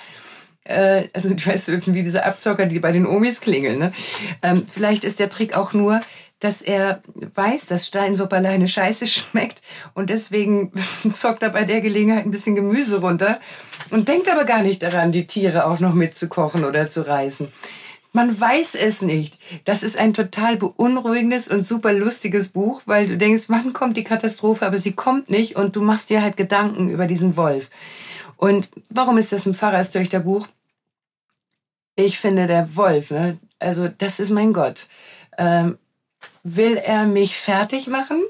äh, also du weißt irgendwie diese Abzocker, die bei den Omis klingeln. Ne? Ähm, vielleicht ist der Trick auch nur, dass er weiß, dass Steinsuppe alleine scheiße schmeckt und deswegen zockt er bei der Gelegenheit ein bisschen Gemüse runter und denkt aber gar nicht daran, die Tiere auch noch mitzukochen oder zu reißen. Man weiß es nicht. Das ist ein total beunruhigendes und super lustiges Buch, weil du denkst, wann kommt die Katastrophe, aber sie kommt nicht und du machst dir halt Gedanken über diesen Wolf. Und warum ist das ein Pfarrerstöchterbuch? Ich finde, der Wolf, ne? also das ist mein Gott. Ähm, Will er mich fertig machen?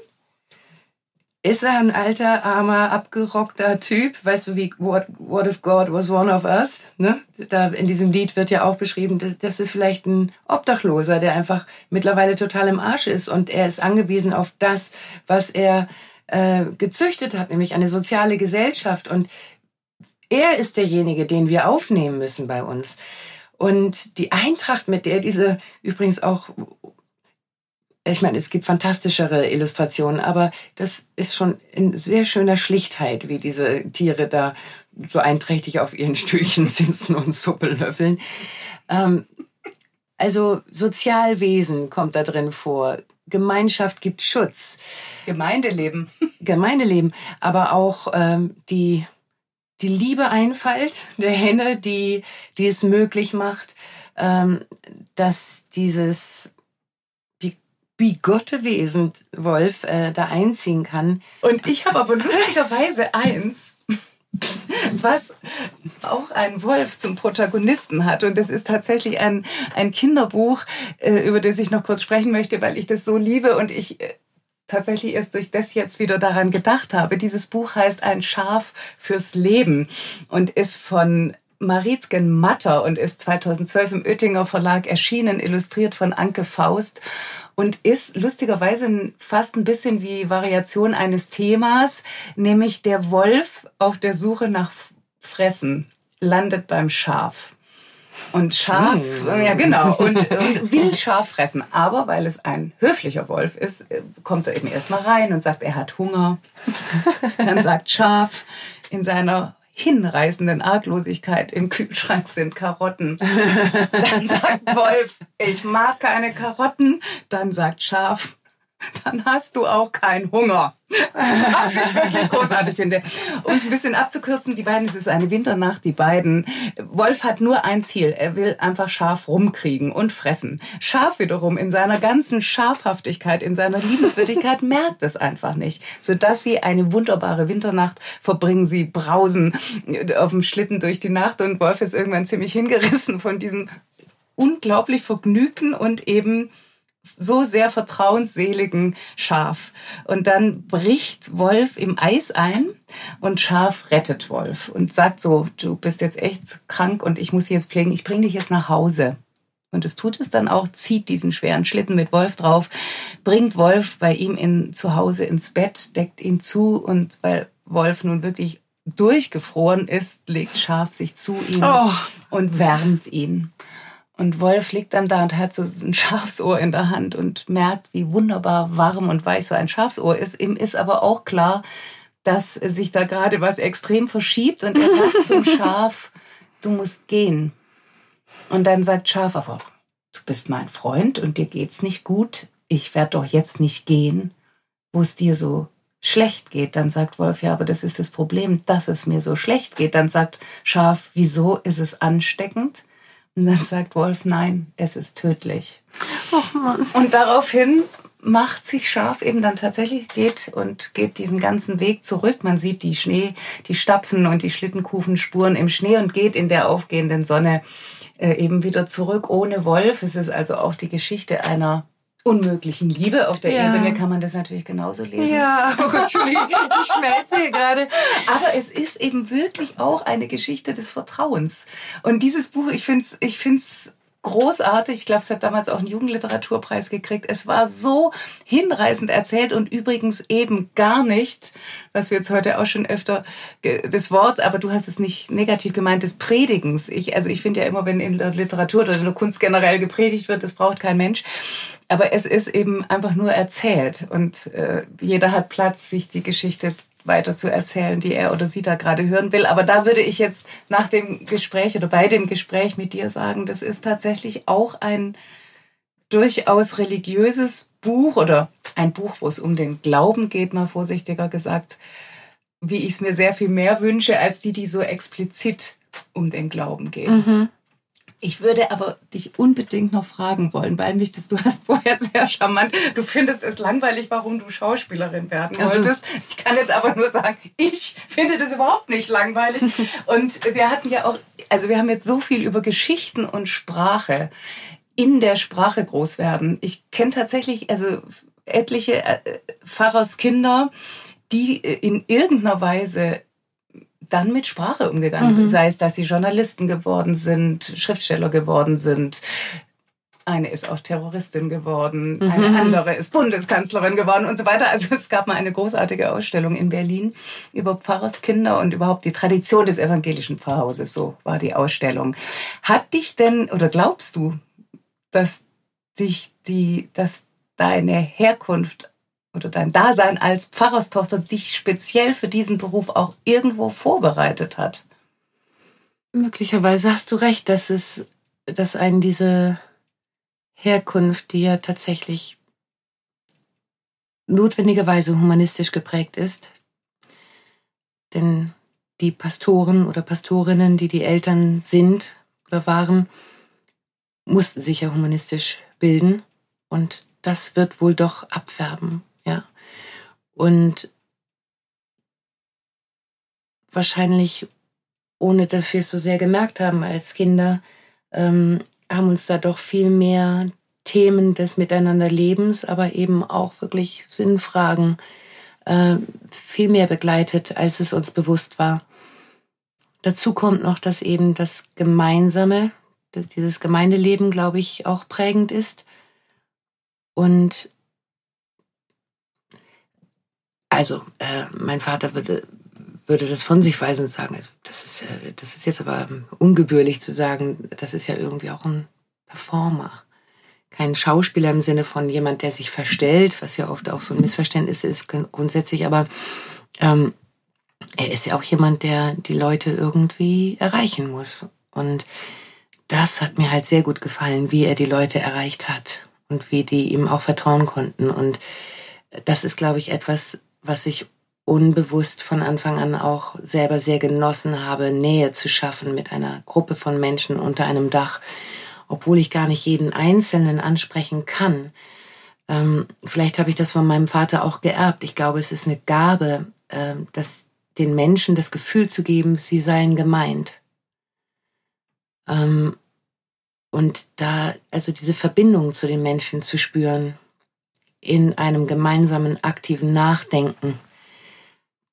Ist er ein alter, armer, abgerockter Typ? Weißt du, wie What, what if God was one of us? Ne? Da in diesem Lied wird ja auch beschrieben, das, das ist vielleicht ein Obdachloser, der einfach mittlerweile total im Arsch ist und er ist angewiesen auf das, was er äh, gezüchtet hat, nämlich eine soziale Gesellschaft. Und er ist derjenige, den wir aufnehmen müssen bei uns. Und die Eintracht, mit der diese übrigens auch ich meine, es gibt fantastischere Illustrationen, aber das ist schon in sehr schöner Schlichtheit, wie diese Tiere da so einträchtig auf ihren Stühlchen sitzen und Suppe löffeln. Ähm, also Sozialwesen kommt da drin vor. Gemeinschaft gibt Schutz. Gemeindeleben. Gemeindeleben, aber auch ähm, die die Liebe Einfalt der Henne, die die es möglich macht, ähm, dass dieses bigotte Wesen Wolf äh, da einziehen kann. Und ich habe aber lustigerweise eins, was auch ein Wolf zum Protagonisten hat. Und das ist tatsächlich ein, ein Kinderbuch, äh, über das ich noch kurz sprechen möchte, weil ich das so liebe und ich äh, tatsächlich erst durch das jetzt wieder daran gedacht habe. Dieses Buch heißt Ein Schaf fürs Leben und ist von Maritgen Matter und ist 2012 im Oettinger Verlag erschienen, illustriert von Anke Faust und ist lustigerweise fast ein bisschen wie Variation eines Themas, nämlich der Wolf auf der Suche nach Fressen landet beim Schaf. Und Schaf, mm. ja genau, und, und, will Schaf fressen. Aber weil es ein höflicher Wolf ist, äh, kommt er eben erstmal rein und sagt, er hat Hunger. Dann sagt Schaf in seiner hinreißenden Arglosigkeit, im Kühlschrank sind Karotten. Dann sagt Wolf, ich mag keine Karotten. Dann sagt Schaf, dann hast du auch keinen Hunger. Was ich wirklich großartig finde. Um es ein bisschen abzukürzen, die beiden, es ist eine Winternacht, die beiden. Wolf hat nur ein Ziel. Er will einfach scharf rumkriegen und fressen. Schaf wiederum in seiner ganzen Scharfhaftigkeit, in seiner Liebenswürdigkeit merkt es einfach nicht. Sodass sie eine wunderbare Winternacht verbringen. Sie brausen auf dem Schlitten durch die Nacht und Wolf ist irgendwann ziemlich hingerissen von diesem unglaublich vergnügten und eben so sehr vertrauensseligen Schaf. Und dann bricht Wolf im Eis ein und Schaf rettet Wolf und sagt so, du bist jetzt echt krank und ich muss dich jetzt pflegen, ich bringe dich jetzt nach Hause. Und es tut es dann auch, zieht diesen schweren Schlitten mit Wolf drauf, bringt Wolf bei ihm in, zu Hause ins Bett, deckt ihn zu und weil Wolf nun wirklich durchgefroren ist, legt Schaf sich zu ihm oh. und wärmt ihn. Und Wolf liegt dann da und hat so ein Schafsohr in der Hand und merkt, wie wunderbar warm und weich so ein Schafsohr ist. Ihm ist aber auch klar, dass sich da gerade was extrem verschiebt und er sagt zum Schaf, du musst gehen. Und dann sagt Schaf, aber du bist mein Freund und dir geht's nicht gut. Ich werde doch jetzt nicht gehen, wo es dir so schlecht geht. Dann sagt Wolf, ja, aber das ist das Problem, dass es mir so schlecht geht. Dann sagt Schaf, wieso ist es ansteckend? Und dann sagt Wolf, nein, es ist tödlich. Oh Mann. Und daraufhin macht sich Schaf eben dann tatsächlich, geht und geht diesen ganzen Weg zurück. Man sieht die Schnee, die Stapfen und die Schlittenkufenspuren im Schnee und geht in der aufgehenden Sonne äh, eben wieder zurück ohne Wolf. Es ist also auch die Geschichte einer unmöglichen Liebe. Auf der ja. Ebene kann man das natürlich genauso lesen. Ja, oh Gott, Entschuldigung, ich schmelze hier gerade. Aber es ist eben wirklich auch eine Geschichte des Vertrauens. Und dieses Buch, ich finde es ich find's großartig. Ich glaube, es hat damals auch einen Jugendliteraturpreis gekriegt. Es war so hinreißend erzählt und übrigens eben gar nicht, was wir jetzt heute auch schon öfter das Wort, aber du hast es nicht negativ gemeint, des Predigens. Ich, also ich finde ja immer, wenn in der Literatur oder in der Kunst generell gepredigt wird, das braucht kein Mensch. Aber es ist eben einfach nur erzählt und äh, jeder hat Platz, sich die Geschichte weiter zu erzählen, die er oder sie da gerade hören will. Aber da würde ich jetzt nach dem Gespräch oder bei dem Gespräch mit dir sagen, das ist tatsächlich auch ein durchaus religiöses Buch oder ein Buch, wo es um den Glauben geht, mal vorsichtiger gesagt, wie ich es mir sehr viel mehr wünsche, als die, die so explizit um den Glauben gehen. Mhm. Ich würde aber dich unbedingt noch fragen wollen, weil mich das, du hast vorher sehr charmant, du findest es langweilig, warum du Schauspielerin werden also, wolltest. Ich kann jetzt aber nur sagen, ich finde das überhaupt nicht langweilig. Und wir hatten ja auch, also wir haben jetzt so viel über Geschichten und Sprache in der Sprache groß werden. Ich kenne tatsächlich, also etliche äh, Pfarrerskinder, die in irgendeiner Weise dann mit Sprache umgegangen sind. Mhm. Sei es, dass sie Journalisten geworden sind, Schriftsteller geworden sind. Eine ist auch Terroristin geworden, mhm. eine andere ist Bundeskanzlerin geworden und so weiter. Also es gab mal eine großartige Ausstellung in Berlin über Pfarrerskinder und überhaupt die Tradition des evangelischen Pfarrhauses. So war die Ausstellung. Hat dich denn oder glaubst du, dass dich die, dass deine Herkunft oder dein Dasein als Pfarrerstochter dich speziell für diesen Beruf auch irgendwo vorbereitet hat. Möglicherweise hast du recht, dass es, dass einen diese Herkunft, die ja tatsächlich notwendigerweise humanistisch geprägt ist, denn die Pastoren oder Pastorinnen, die die Eltern sind oder waren, mussten sich ja humanistisch bilden und das wird wohl doch abfärben. Und wahrscheinlich, ohne dass wir es so sehr gemerkt haben als Kinder, ähm, haben uns da doch viel mehr Themen des Miteinanderlebens, aber eben auch wirklich Sinnfragen äh, viel mehr begleitet, als es uns bewusst war. Dazu kommt noch, dass eben das Gemeinsame, dass dieses Gemeindeleben, glaube ich, auch prägend ist. Und also, äh, mein Vater würde, würde das von sich weisen und sagen, also das, ist, äh, das ist jetzt aber ungebührlich zu sagen, das ist ja irgendwie auch ein Performer. Kein Schauspieler im Sinne von jemand, der sich verstellt, was ja oft auch so ein Missverständnis ist grundsätzlich, aber ähm, er ist ja auch jemand, der die Leute irgendwie erreichen muss. Und das hat mir halt sehr gut gefallen, wie er die Leute erreicht hat und wie die ihm auch vertrauen konnten. Und das ist, glaube ich, etwas, was ich unbewusst von Anfang an auch selber sehr genossen habe, Nähe zu schaffen mit einer Gruppe von Menschen unter einem Dach, obwohl ich gar nicht jeden Einzelnen ansprechen kann. Ähm, vielleicht habe ich das von meinem Vater auch geerbt. Ich glaube, es ist eine Gabe, äh, dass den Menschen das Gefühl zu geben, sie seien gemeint. Ähm, und da, also diese Verbindung zu den Menschen zu spüren, in einem gemeinsamen aktiven Nachdenken,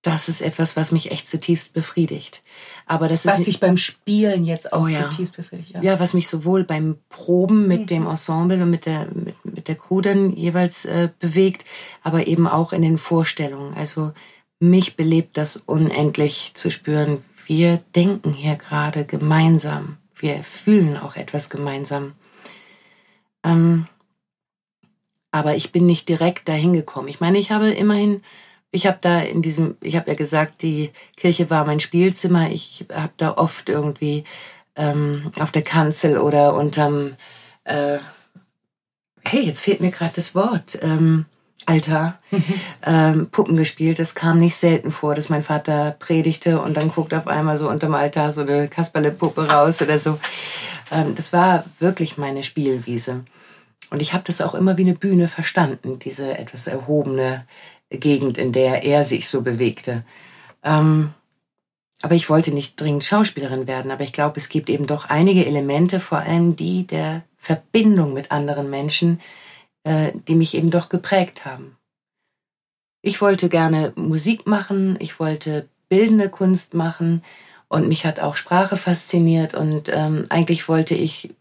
das ist etwas, was mich echt zutiefst befriedigt. Aber das was ist dich beim Spielen jetzt auch oh, ja. zutiefst befriedigt. Ja. ja, was mich sowohl beim Proben mit mhm. dem Ensemble und mit der mit, mit der Crew dann jeweils äh, bewegt, aber eben auch in den Vorstellungen. Also mich belebt das unendlich zu spüren. Wir denken hier gerade gemeinsam. Wir fühlen auch etwas gemeinsam. Ähm, aber ich bin nicht direkt dahin gekommen. Ich meine, ich habe immerhin, ich habe da in diesem, ich habe ja gesagt, die Kirche war mein Spielzimmer. Ich habe da oft irgendwie ähm, auf der Kanzel oder unterm, äh, hey, jetzt fehlt mir gerade das Wort. Ähm, Alter ähm, Puppen gespielt. Das kam nicht selten vor, dass mein Vater predigte und dann guckt auf einmal so unterm Altar so eine Kasperle-Puppe raus oder so. Ähm, das war wirklich meine Spielwiese. Und ich habe das auch immer wie eine Bühne verstanden, diese etwas erhobene Gegend, in der er sich so bewegte. Ähm, aber ich wollte nicht dringend Schauspielerin werden, aber ich glaube, es gibt eben doch einige Elemente, vor allem die der Verbindung mit anderen Menschen, äh, die mich eben doch geprägt haben. Ich wollte gerne Musik machen, ich wollte bildende Kunst machen und mich hat auch Sprache fasziniert und ähm, eigentlich wollte ich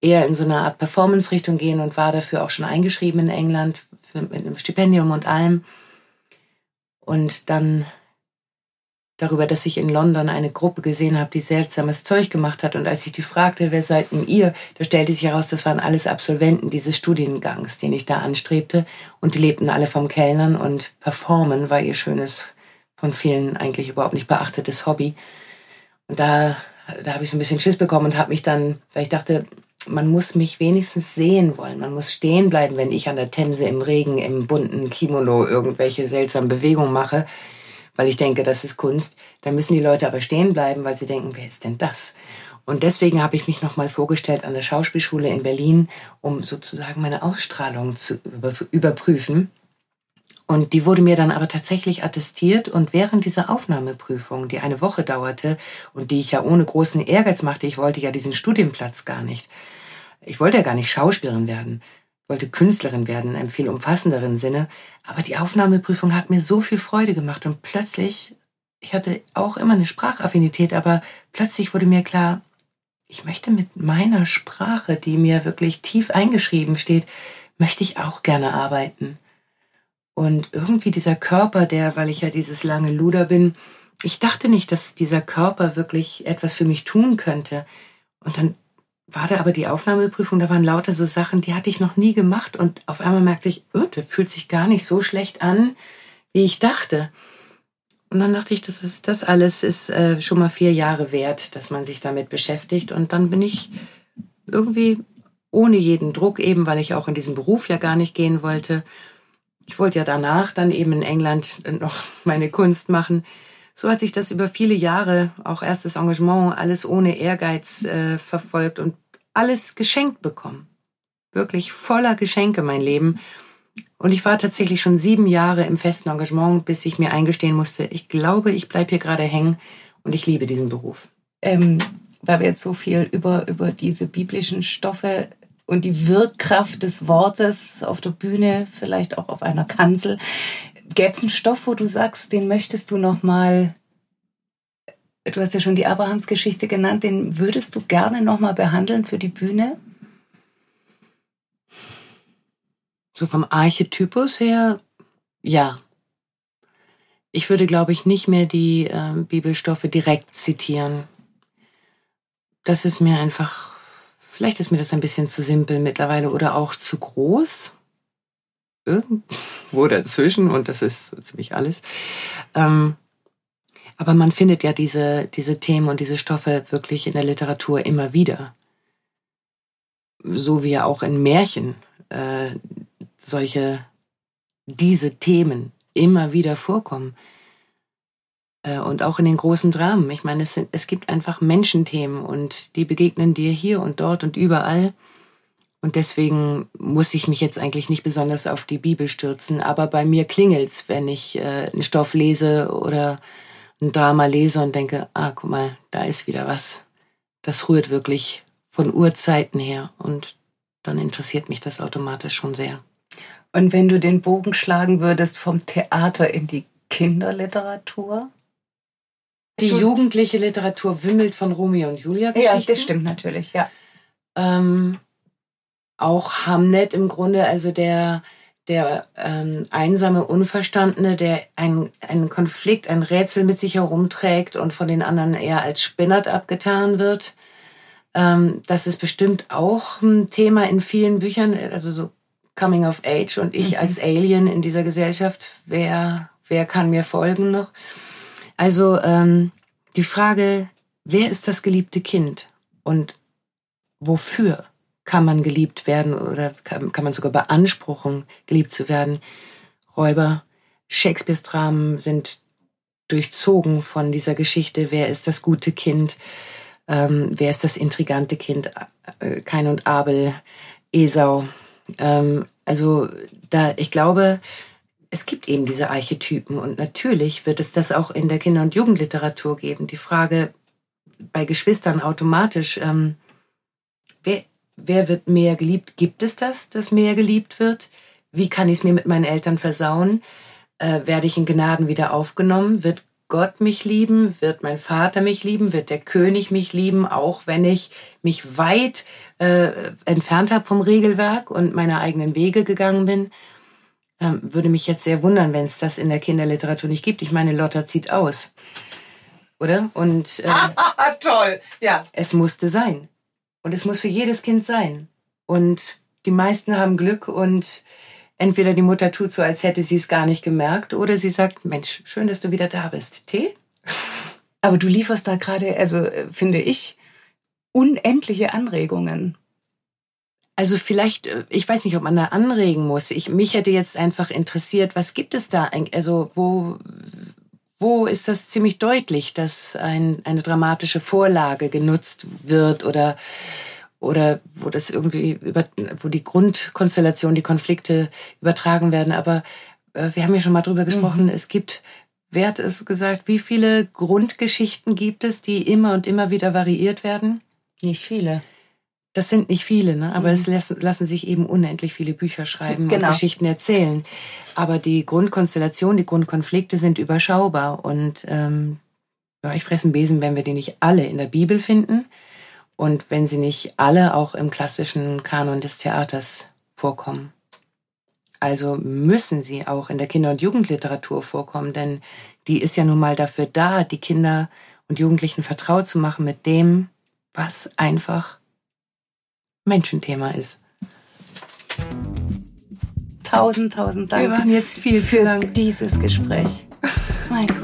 eher in so eine Art Performance-Richtung gehen und war dafür auch schon eingeschrieben in England für, mit einem Stipendium und allem. Und dann darüber, dass ich in London eine Gruppe gesehen habe, die seltsames Zeug gemacht hat. Und als ich die fragte, wer seid denn ihr, da stellte sich heraus, das waren alles Absolventen dieses Studiengangs, den ich da anstrebte. Und die lebten alle vom Kellnern und Performen war ihr schönes, von vielen eigentlich überhaupt nicht beachtetes Hobby. Und da, da habe ich so ein bisschen Schiss bekommen und habe mich dann, weil ich dachte, man muss mich wenigstens sehen wollen. Man muss stehen bleiben, wenn ich an der Themse im Regen im bunten Kimono irgendwelche seltsamen Bewegungen mache weil ich denke, das ist Kunst. Da müssen die Leute aber stehen bleiben, weil sie denken, wer ist denn das? Und deswegen habe ich mich nochmal vorgestellt an der Schauspielschule in Berlin, um sozusagen meine Ausstrahlung zu überprüfen. Und die wurde mir dann aber tatsächlich attestiert und während dieser Aufnahmeprüfung, die eine Woche dauerte und die ich ja ohne großen Ehrgeiz machte, ich wollte ja diesen Studienplatz gar nicht. Ich wollte ja gar nicht Schauspielerin werden wollte Künstlerin werden in einem viel umfassenderen Sinne. Aber die Aufnahmeprüfung hat mir so viel Freude gemacht und plötzlich, ich hatte auch immer eine Sprachaffinität, aber plötzlich wurde mir klar, ich möchte mit meiner Sprache, die mir wirklich tief eingeschrieben steht, möchte ich auch gerne arbeiten. Und irgendwie dieser Körper, der, weil ich ja dieses lange Luder bin, ich dachte nicht, dass dieser Körper wirklich etwas für mich tun könnte. Und dann war da aber die Aufnahmeprüfung, da waren lauter so Sachen, die hatte ich noch nie gemacht und auf einmal merkte ich, oh, der fühlt sich gar nicht so schlecht an, wie ich dachte. Und dann dachte ich, das, ist, das alles ist äh, schon mal vier Jahre wert, dass man sich damit beschäftigt. Und dann bin ich irgendwie ohne jeden Druck, eben weil ich auch in diesen Beruf ja gar nicht gehen wollte. Ich wollte ja danach dann eben in England noch meine Kunst machen. So hat sich das über viele Jahre, auch erstes Engagement, alles ohne Ehrgeiz äh, verfolgt und alles geschenkt bekommen. Wirklich voller Geschenke mein Leben. Und ich war tatsächlich schon sieben Jahre im festen Engagement, bis ich mir eingestehen musste, ich glaube, ich bleibe hier gerade hängen und ich liebe diesen Beruf. Ähm, weil wir jetzt so viel über, über diese biblischen Stoffe und die Wirkkraft des Wortes auf der Bühne, vielleicht auch auf einer Kanzel. Gäbe es einen Stoff, wo du sagst, den möchtest du noch mal du hast ja schon die Abrahamsgeschichte genannt, den würdest du gerne noch mal behandeln für die Bühne? So vom Archetypus her, ja. Ich würde, glaube ich, nicht mehr die äh, Bibelstoffe direkt zitieren. Das ist mir einfach Vielleicht ist mir das ein bisschen zu simpel mittlerweile oder auch zu groß. Irgendwo dazwischen und das ist so ziemlich alles. Ähm, aber man findet ja diese, diese Themen und diese Stoffe wirklich in der Literatur immer wieder. So wie ja auch in Märchen äh, solche, diese Themen immer wieder vorkommen. Äh, und auch in den großen Dramen. Ich meine, es, sind, es gibt einfach Menschenthemen und die begegnen dir hier und dort und überall. Und deswegen muss ich mich jetzt eigentlich nicht besonders auf die Bibel stürzen. Aber bei mir klingelt's, wenn ich äh, einen Stoff lese oder ein Drama lese und denke, ah, guck mal, da ist wieder was. Das rührt wirklich von Urzeiten her. Und dann interessiert mich das automatisch schon sehr. Und wenn du den Bogen schlagen würdest vom Theater in die Kinderliteratur? Die so, jugendliche Literatur wimmelt von Romeo und Julia Geschichten. Ja, das stimmt natürlich, ja. Ähm, auch Hamlet im Grunde, also der, der ähm, einsame Unverstandene, der einen, einen Konflikt, ein Rätsel mit sich herumträgt und von den anderen eher als Spinnert abgetan wird. Ähm, das ist bestimmt auch ein Thema in vielen Büchern, also so Coming of Age und ich mhm. als Alien in dieser Gesellschaft. Wer, wer kann mir folgen noch? Also ähm, die Frage, wer ist das geliebte Kind und wofür kann man geliebt werden oder kann, kann man sogar beanspruchen, geliebt zu werden? Räuber, Shakespeares Dramen sind durchzogen von dieser Geschichte, wer ist das gute Kind, ähm, wer ist das intrigante Kind, äh, Kain und Abel, Esau. Ähm, also da, ich glaube, es gibt eben diese Archetypen und natürlich wird es das auch in der Kinder- und Jugendliteratur geben. Die Frage bei Geschwistern automatisch, ähm, wer, wer wird mehr geliebt? Gibt es das, dass mehr geliebt wird? Wie kann ich es mir mit meinen Eltern versauen? Äh, werde ich in Gnaden wieder aufgenommen? Wird Gott mich lieben? Wird mein Vater mich lieben? Wird der König mich lieben? Auch wenn ich mich weit äh, entfernt habe vom Regelwerk und meine eigenen Wege gegangen bin? Ähm, würde mich jetzt sehr wundern, wenn es das in der Kinderliteratur nicht gibt. Ich meine, Lotta zieht aus. Oder? Und äh, toll, ja. Es musste sein. Und es muss für jedes Kind sein. Und die meisten haben Glück und entweder die Mutter tut so, als hätte sie es gar nicht gemerkt, oder sie sagt, Mensch, schön, dass du wieder da bist. Tee? Aber du lieferst da gerade, also äh, finde ich, unendliche Anregungen. Also vielleicht, äh, ich weiß nicht, ob man da anregen muss. Ich, mich hätte jetzt einfach interessiert, was gibt es da? Also wo, wo ist das ziemlich deutlich, dass ein, eine dramatische Vorlage genutzt wird oder oder wo das irgendwie über, wo die Grundkonstellation, die Konflikte übertragen werden. Aber äh, wir haben ja schon mal drüber gesprochen. Mhm. Es gibt, wer hat es gesagt, wie viele Grundgeschichten gibt es, die immer und immer wieder variiert werden? Nicht viele. Das sind nicht viele, ne? aber mhm. es lassen, lassen sich eben unendlich viele Bücher schreiben genau. und Geschichten erzählen. Aber die Grundkonstellation, die Grundkonflikte sind überschaubar. Und ähm, ja, ich fressen Besen, wenn wir die nicht alle in der Bibel finden und wenn sie nicht alle auch im klassischen Kanon des Theaters vorkommen. Also müssen sie auch in der Kinder- und Jugendliteratur vorkommen, denn die ist ja nun mal dafür da, die Kinder und Jugendlichen vertraut zu machen mit dem, was einfach Menschenthema ist. Tausend, tausend Dank. Wir waren jetzt viel zu lang. dieses Gespräch. mein Gott.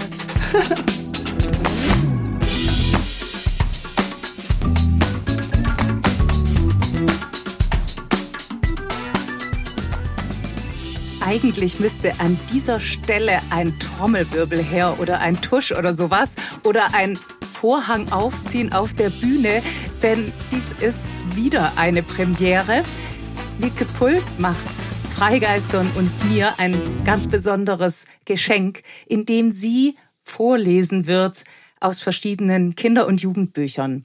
Eigentlich müsste an dieser Stelle ein Trommelwirbel her oder ein Tusch oder sowas oder ein Vorhang aufziehen auf der Bühne, denn dies ist wieder eine Premiere. Wiebke Puls macht Freigeistern und mir ein ganz besonderes Geschenk, indem sie vorlesen wird aus verschiedenen Kinder- und Jugendbüchern.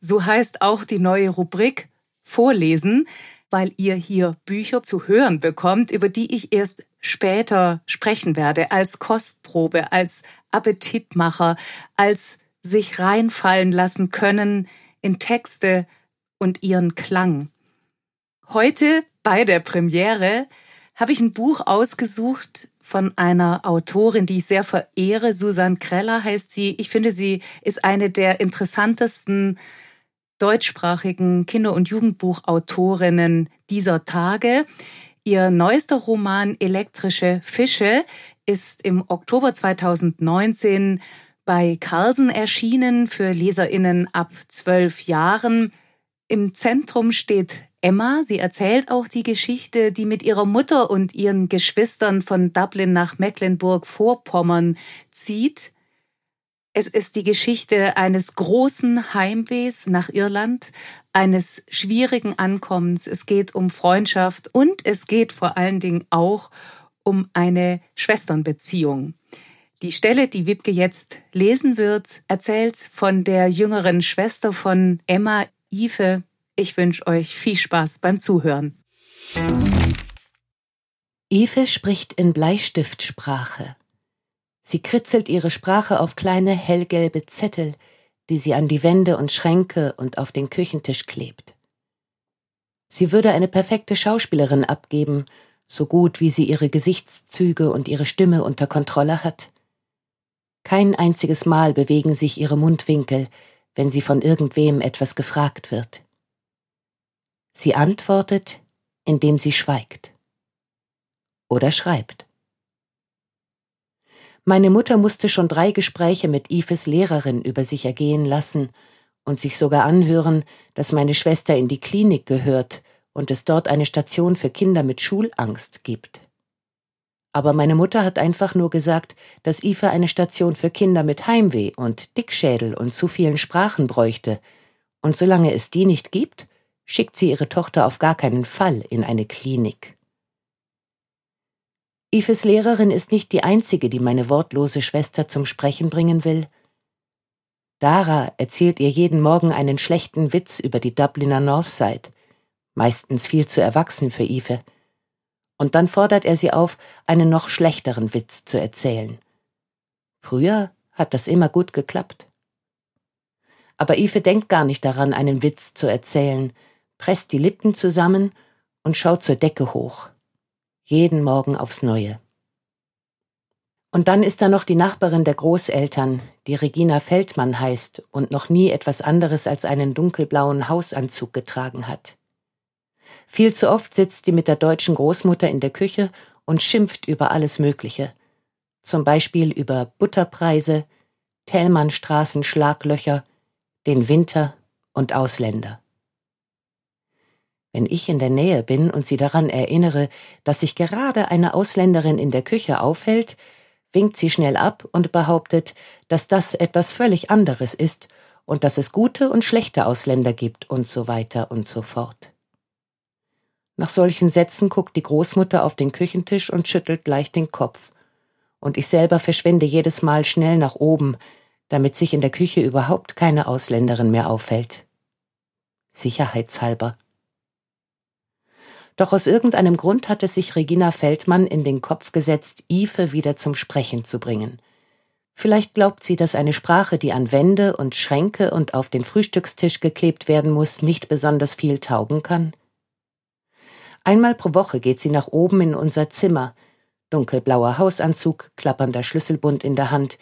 So heißt auch die neue Rubrik Vorlesen, weil ihr hier Bücher zu hören bekommt, über die ich erst später sprechen werde, als Kostprobe, als Appetitmacher, als sich reinfallen lassen können in Texte und ihren Klang. Heute bei der Premiere habe ich ein Buch ausgesucht von einer Autorin, die ich sehr verehre. Susan Kreller heißt sie. Ich finde, sie ist eine der interessantesten deutschsprachigen Kinder- und Jugendbuchautorinnen dieser Tage. Ihr neuester Roman Elektrische Fische ist im Oktober 2019 bei Carlsen erschienen für Leserinnen ab zwölf Jahren. Im Zentrum steht Emma. Sie erzählt auch die Geschichte, die mit ihrer Mutter und ihren Geschwistern von Dublin nach Mecklenburg-Vorpommern zieht. Es ist die Geschichte eines großen Heimwehs nach Irland, eines schwierigen Ankommens. Es geht um Freundschaft und es geht vor allen Dingen auch um eine Schwesternbeziehung. Die Stelle, die Wibke jetzt lesen wird, erzählt von der jüngeren Schwester von Emma, Ive. Ich wünsche euch viel Spaß beim Zuhören. Ive spricht in Bleistiftsprache. Sie kritzelt ihre Sprache auf kleine hellgelbe Zettel, die sie an die Wände und Schränke und auf den Küchentisch klebt. Sie würde eine perfekte Schauspielerin abgeben, so gut wie sie ihre Gesichtszüge und ihre Stimme unter Kontrolle hat. Kein einziges Mal bewegen sich ihre Mundwinkel, wenn sie von irgendwem etwas gefragt wird. Sie antwortet, indem sie schweigt oder schreibt. Meine Mutter musste schon drei Gespräche mit Ives Lehrerin über sich ergehen lassen und sich sogar anhören, dass meine Schwester in die Klinik gehört und es dort eine Station für Kinder mit Schulangst gibt. Aber meine Mutter hat einfach nur gesagt, dass Ife eine Station für Kinder mit Heimweh und Dickschädel und zu vielen Sprachen bräuchte, und solange es die nicht gibt, schickt sie ihre Tochter auf gar keinen Fall in eine Klinik. Ives Lehrerin ist nicht die einzige, die meine wortlose Schwester zum Sprechen bringen will. Dara erzählt ihr jeden Morgen einen schlechten Witz über die Dubliner Northside, meistens viel zu erwachsen für Ive. Und dann fordert er sie auf, einen noch schlechteren Witz zu erzählen. Früher hat das immer gut geklappt. Aber Ive denkt gar nicht daran, einen Witz zu erzählen, presst die Lippen zusammen und schaut zur Decke hoch jeden Morgen aufs Neue. Und dann ist da noch die Nachbarin der Großeltern, die Regina Feldmann heißt und noch nie etwas anderes als einen dunkelblauen Hausanzug getragen hat. Viel zu oft sitzt sie mit der deutschen Großmutter in der Küche und schimpft über alles Mögliche. Zum Beispiel über Butterpreise, Thälmannstraßen Schlaglöcher, den Winter und Ausländer. Wenn ich in der Nähe bin und sie daran erinnere, dass sich gerade eine Ausländerin in der Küche aufhält, winkt sie schnell ab und behauptet, dass das etwas völlig anderes ist und dass es gute und schlechte Ausländer gibt und so weiter und so fort. Nach solchen Sätzen guckt die Großmutter auf den Küchentisch und schüttelt gleich den Kopf, und ich selber verschwinde jedes Mal schnell nach oben, damit sich in der Küche überhaupt keine Ausländerin mehr auffällt. Sicherheitshalber. Doch aus irgendeinem Grund hatte sich Regina Feldmann in den Kopf gesetzt, Ife wieder zum Sprechen zu bringen. Vielleicht glaubt sie, dass eine Sprache, die an Wände und Schränke und auf den Frühstückstisch geklebt werden muss, nicht besonders viel taugen kann. Einmal pro Woche geht sie nach oben in unser Zimmer, dunkelblauer Hausanzug, klappernder Schlüsselbund in der Hand,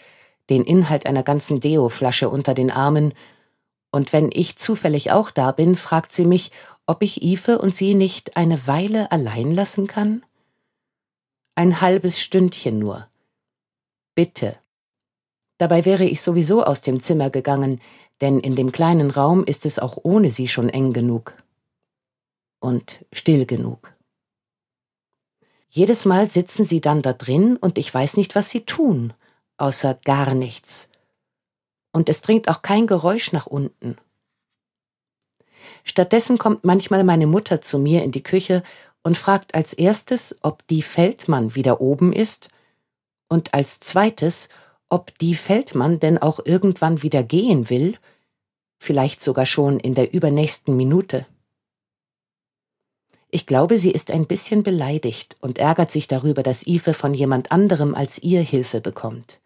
den Inhalt einer ganzen Deo-Flasche unter den Armen, und wenn ich zufällig auch da bin, fragt sie mich, ob ich Ife und sie nicht eine Weile allein lassen kann? Ein halbes Stündchen nur. Bitte. Dabei wäre ich sowieso aus dem Zimmer gegangen, denn in dem kleinen Raum ist es auch ohne sie schon eng genug. Und still genug. Jedes Mal sitzen sie dann da drin und ich weiß nicht, was sie tun, außer gar nichts. Und es dringt auch kein Geräusch nach unten. Stattdessen kommt manchmal meine Mutter zu mir in die Küche und fragt als erstes, ob die Feldmann wieder oben ist, und als zweites, ob die Feldmann denn auch irgendwann wieder gehen will, vielleicht sogar schon in der übernächsten Minute. Ich glaube, sie ist ein bisschen beleidigt und ärgert sich darüber, dass Ive von jemand anderem als ihr Hilfe bekommt.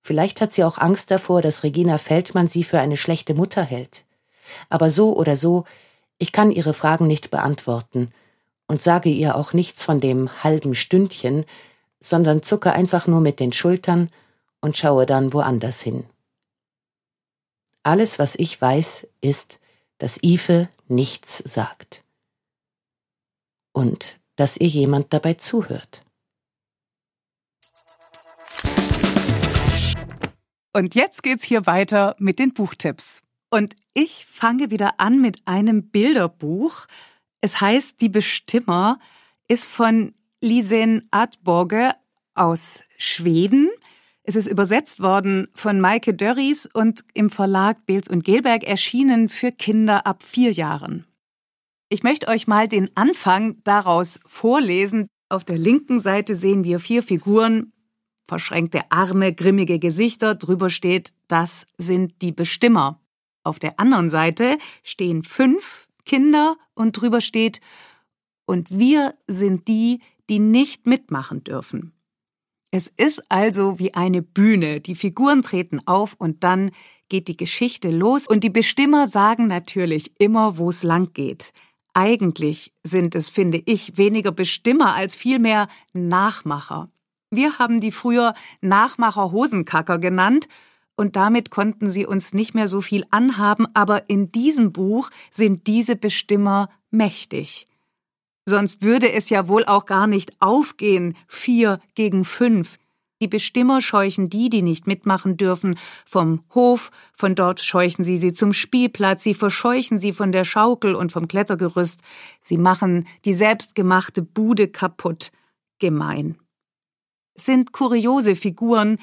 Vielleicht hat sie auch Angst davor, dass Regina Feldmann sie für eine schlechte Mutter hält. Aber so oder so, ich kann ihre Fragen nicht beantworten und sage ihr auch nichts von dem halben Stündchen, sondern zucke einfach nur mit den Schultern und schaue dann woanders hin. Alles, was ich weiß, ist, dass Ive nichts sagt. Und dass ihr jemand dabei zuhört. Und jetzt geht's hier weiter mit den Buchtipps. Und ich fange wieder an mit einem Bilderbuch. Es heißt Die Bestimmer, ist von Lisen Adborge aus Schweden. Es ist übersetzt worden von Maike Dörries und im Verlag Beels und Gelberg erschienen für Kinder ab vier Jahren. Ich möchte euch mal den Anfang daraus vorlesen. Auf der linken Seite sehen wir vier Figuren, verschränkte Arme, grimmige Gesichter, drüber steht, das sind die Bestimmer. Auf der anderen Seite stehen fünf Kinder und drüber steht, und wir sind die, die nicht mitmachen dürfen. Es ist also wie eine Bühne. Die Figuren treten auf und dann geht die Geschichte los und die Bestimmer sagen natürlich immer, wo es lang geht. Eigentlich sind es, finde ich, weniger Bestimmer als vielmehr Nachmacher. Wir haben die früher Nachmacher Hosenkacker genannt und damit konnten sie uns nicht mehr so viel anhaben, aber in diesem Buch sind diese Bestimmer mächtig. Sonst würde es ja wohl auch gar nicht aufgehen, vier gegen fünf. Die Bestimmer scheuchen die, die nicht mitmachen dürfen, vom Hof, von dort scheuchen sie sie zum Spielplatz, sie verscheuchen sie von der Schaukel und vom Klettergerüst, sie machen die selbstgemachte Bude kaputt. Gemein. Sind kuriose Figuren,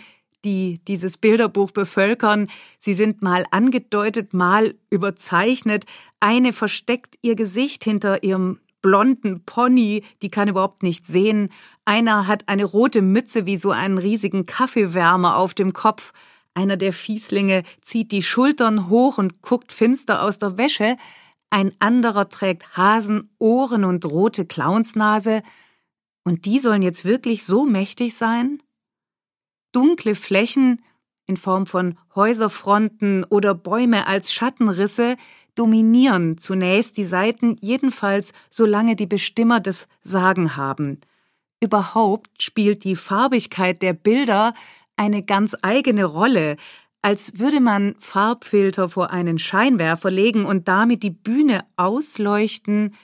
die dieses Bilderbuch bevölkern. Sie sind mal angedeutet, mal überzeichnet. Eine versteckt ihr Gesicht hinter ihrem blonden Pony, die kann überhaupt nicht sehen. Einer hat eine rote Mütze wie so einen riesigen Kaffeewärmer auf dem Kopf. Einer der Fieslinge zieht die Schultern hoch und guckt finster aus der Wäsche. Ein anderer trägt Hasenohren und rote Clownsnase. Und die sollen jetzt wirklich so mächtig sein? Dunkle Flächen in Form von Häuserfronten oder Bäume als Schattenrisse dominieren. Zunächst die Seiten, jedenfalls solange die Bestimmer das Sagen haben. Überhaupt spielt die Farbigkeit der Bilder eine ganz eigene Rolle, als würde man Farbfilter vor einen Scheinwerfer legen und damit die Bühne ausleuchten,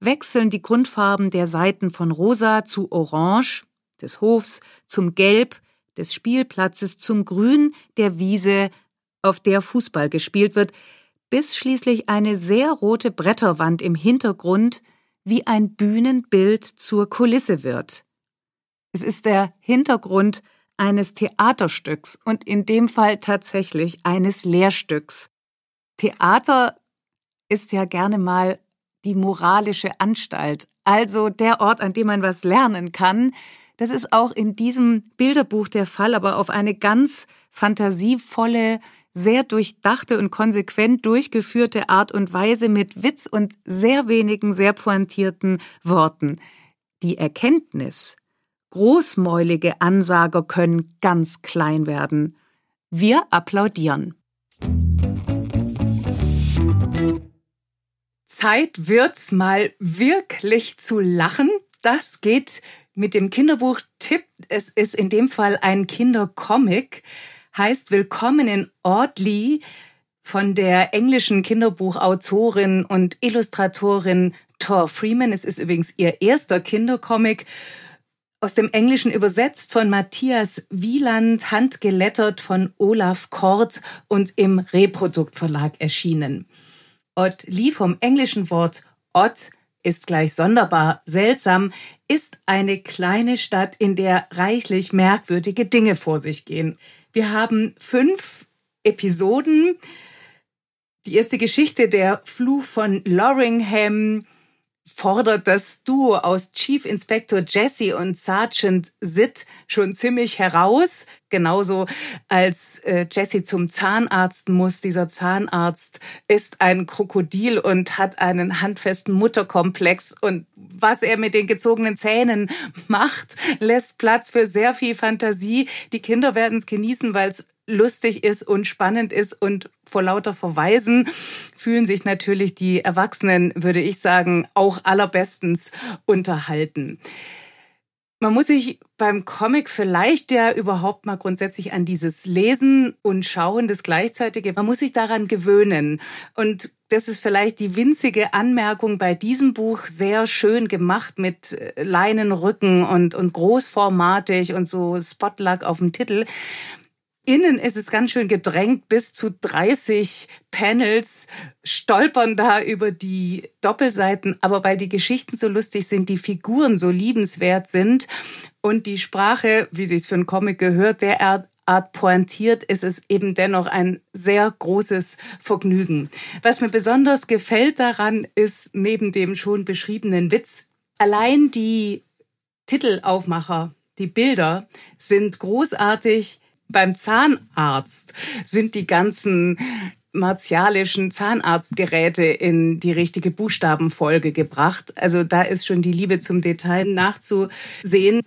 wechseln die Grundfarben der Seiten von rosa zu orange, des Hofs zum Gelb, des Spielplatzes zum Grün, der Wiese, auf der Fußball gespielt wird, bis schließlich eine sehr rote Bretterwand im Hintergrund wie ein Bühnenbild zur Kulisse wird. Es ist der Hintergrund eines Theaterstücks und in dem Fall tatsächlich eines Lehrstücks. Theater ist ja gerne mal die moralische Anstalt, also der Ort, an dem man was lernen kann. Das ist auch in diesem Bilderbuch der Fall, aber auf eine ganz fantasievolle, sehr durchdachte und konsequent durchgeführte Art und Weise mit Witz und sehr wenigen sehr pointierten Worten. Die Erkenntnis, großmäulige Ansager können ganz klein werden. Wir applaudieren. Zeit wird's mal wirklich zu lachen. Das geht mit dem Kinderbuch Tipp. Es ist in dem Fall ein Kindercomic heißt Willkommen in Ortley von der englischen Kinderbuchautorin und Illustratorin Thor Freeman. Es ist übrigens ihr erster Kindercomic aus dem Englischen übersetzt von Matthias Wieland, handgelettert von Olaf Kort und im Reproduktverlag erschienen. Ott Lee vom englischen Wort Ott ist gleich sonderbar, seltsam, ist eine kleine Stadt, in der reichlich merkwürdige Dinge vor sich gehen. Wir haben fünf Episoden. Die erste Geschichte, der Fluch von Loringham, fordert das Duo aus Chief Inspector Jesse und Sergeant Sid schon ziemlich heraus. Genauso als äh, Jesse zum Zahnarzt muss. Dieser Zahnarzt ist ein Krokodil und hat einen handfesten Mutterkomplex. Und was er mit den gezogenen Zähnen macht, lässt Platz für sehr viel Fantasie. Die Kinder werden es genießen, weil es lustig ist und spannend ist und vor lauter Verweisen fühlen sich natürlich die Erwachsenen, würde ich sagen, auch allerbestens unterhalten. Man muss sich beim Comic vielleicht ja überhaupt mal grundsätzlich an dieses Lesen und Schauen das Gleichzeitige, man muss sich daran gewöhnen. Und das ist vielleicht die winzige Anmerkung bei diesem Buch, sehr schön gemacht mit Leinenrücken und, und großformatig und so Spotluck auf dem Titel. Innen ist es ganz schön gedrängt, bis zu 30 Panels stolpern da über die Doppelseiten, aber weil die Geschichten so lustig sind, die Figuren so liebenswert sind und die Sprache, wie sie es für einen Comic gehört, derart Art pointiert, ist es eben dennoch ein sehr großes Vergnügen. Was mir besonders gefällt daran, ist neben dem schon beschriebenen Witz, allein die Titelaufmacher, die Bilder sind großartig beim Zahnarzt sind die ganzen martialischen Zahnarztgeräte in die richtige Buchstabenfolge gebracht. Also da ist schon die Liebe zum Detail nachzusehen.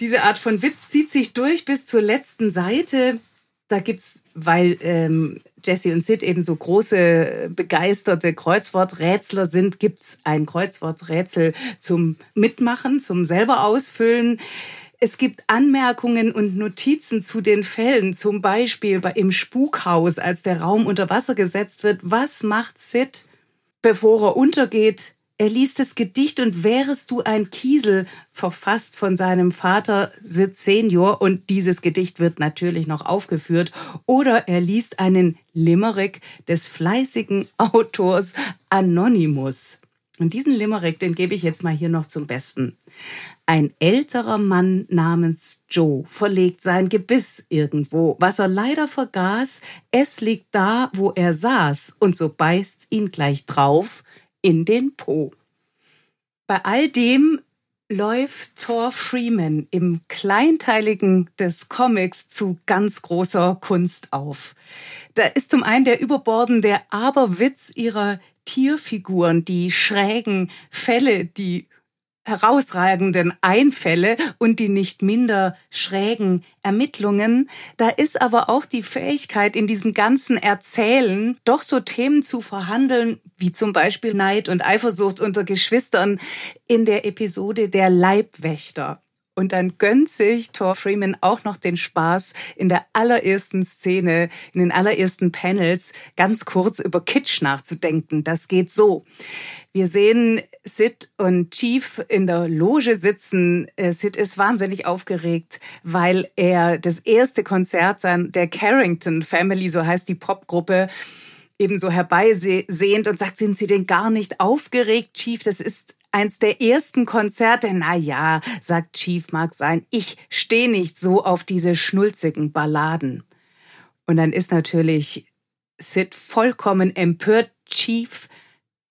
Diese Art von Witz zieht sich durch bis zur letzten Seite. Da gibt's, weil ähm, Jesse und Sid eben so große begeisterte Kreuzworträtsler sind, gibt's ein Kreuzworträtsel zum Mitmachen, zum selber ausfüllen. Es gibt Anmerkungen und Notizen zu den Fällen, zum Beispiel im Spukhaus, als der Raum unter Wasser gesetzt wird. Was macht Sid, bevor er untergeht? Er liest das Gedicht und wärest du ein Kiesel, verfasst von seinem Vater Sid Senior und dieses Gedicht wird natürlich noch aufgeführt. Oder er liest einen Limerick des fleißigen Autors Anonymous. Und diesen Limerick, den gebe ich jetzt mal hier noch zum Besten. Ein älterer Mann namens Joe verlegt sein Gebiss irgendwo. Was er leider vergaß, es liegt da, wo er saß, und so beißt ihn gleich drauf in den Po. Bei all dem läuft Thor Freeman im Kleinteiligen des Comics zu ganz großer Kunst auf. Da ist zum einen der überbordende Aberwitz ihrer Tierfiguren, die schrägen Fälle, die herausragenden Einfälle und die nicht minder schrägen Ermittlungen. Da ist aber auch die Fähigkeit, in diesem ganzen Erzählen doch so Themen zu verhandeln, wie zum Beispiel Neid und Eifersucht unter Geschwistern in der Episode Der Leibwächter. Und dann gönnt sich Thor Freeman auch noch den Spaß, in der allerersten Szene, in den allerersten Panels ganz kurz über Kitsch nachzudenken. Das geht so. Wir sehen Sid und Chief in der Loge sitzen. Äh, Sid ist wahnsinnig aufgeregt, weil er das erste Konzert der Carrington Family, so heißt die Popgruppe, ebenso herbeisehend und sagt, sind Sie denn gar nicht aufgeregt, Chief? Das ist eins der ersten Konzerte. Na ja, sagt Chief, mag sein. Ich stehe nicht so auf diese schnulzigen Balladen. Und dann ist natürlich Sid vollkommen empört. Chief,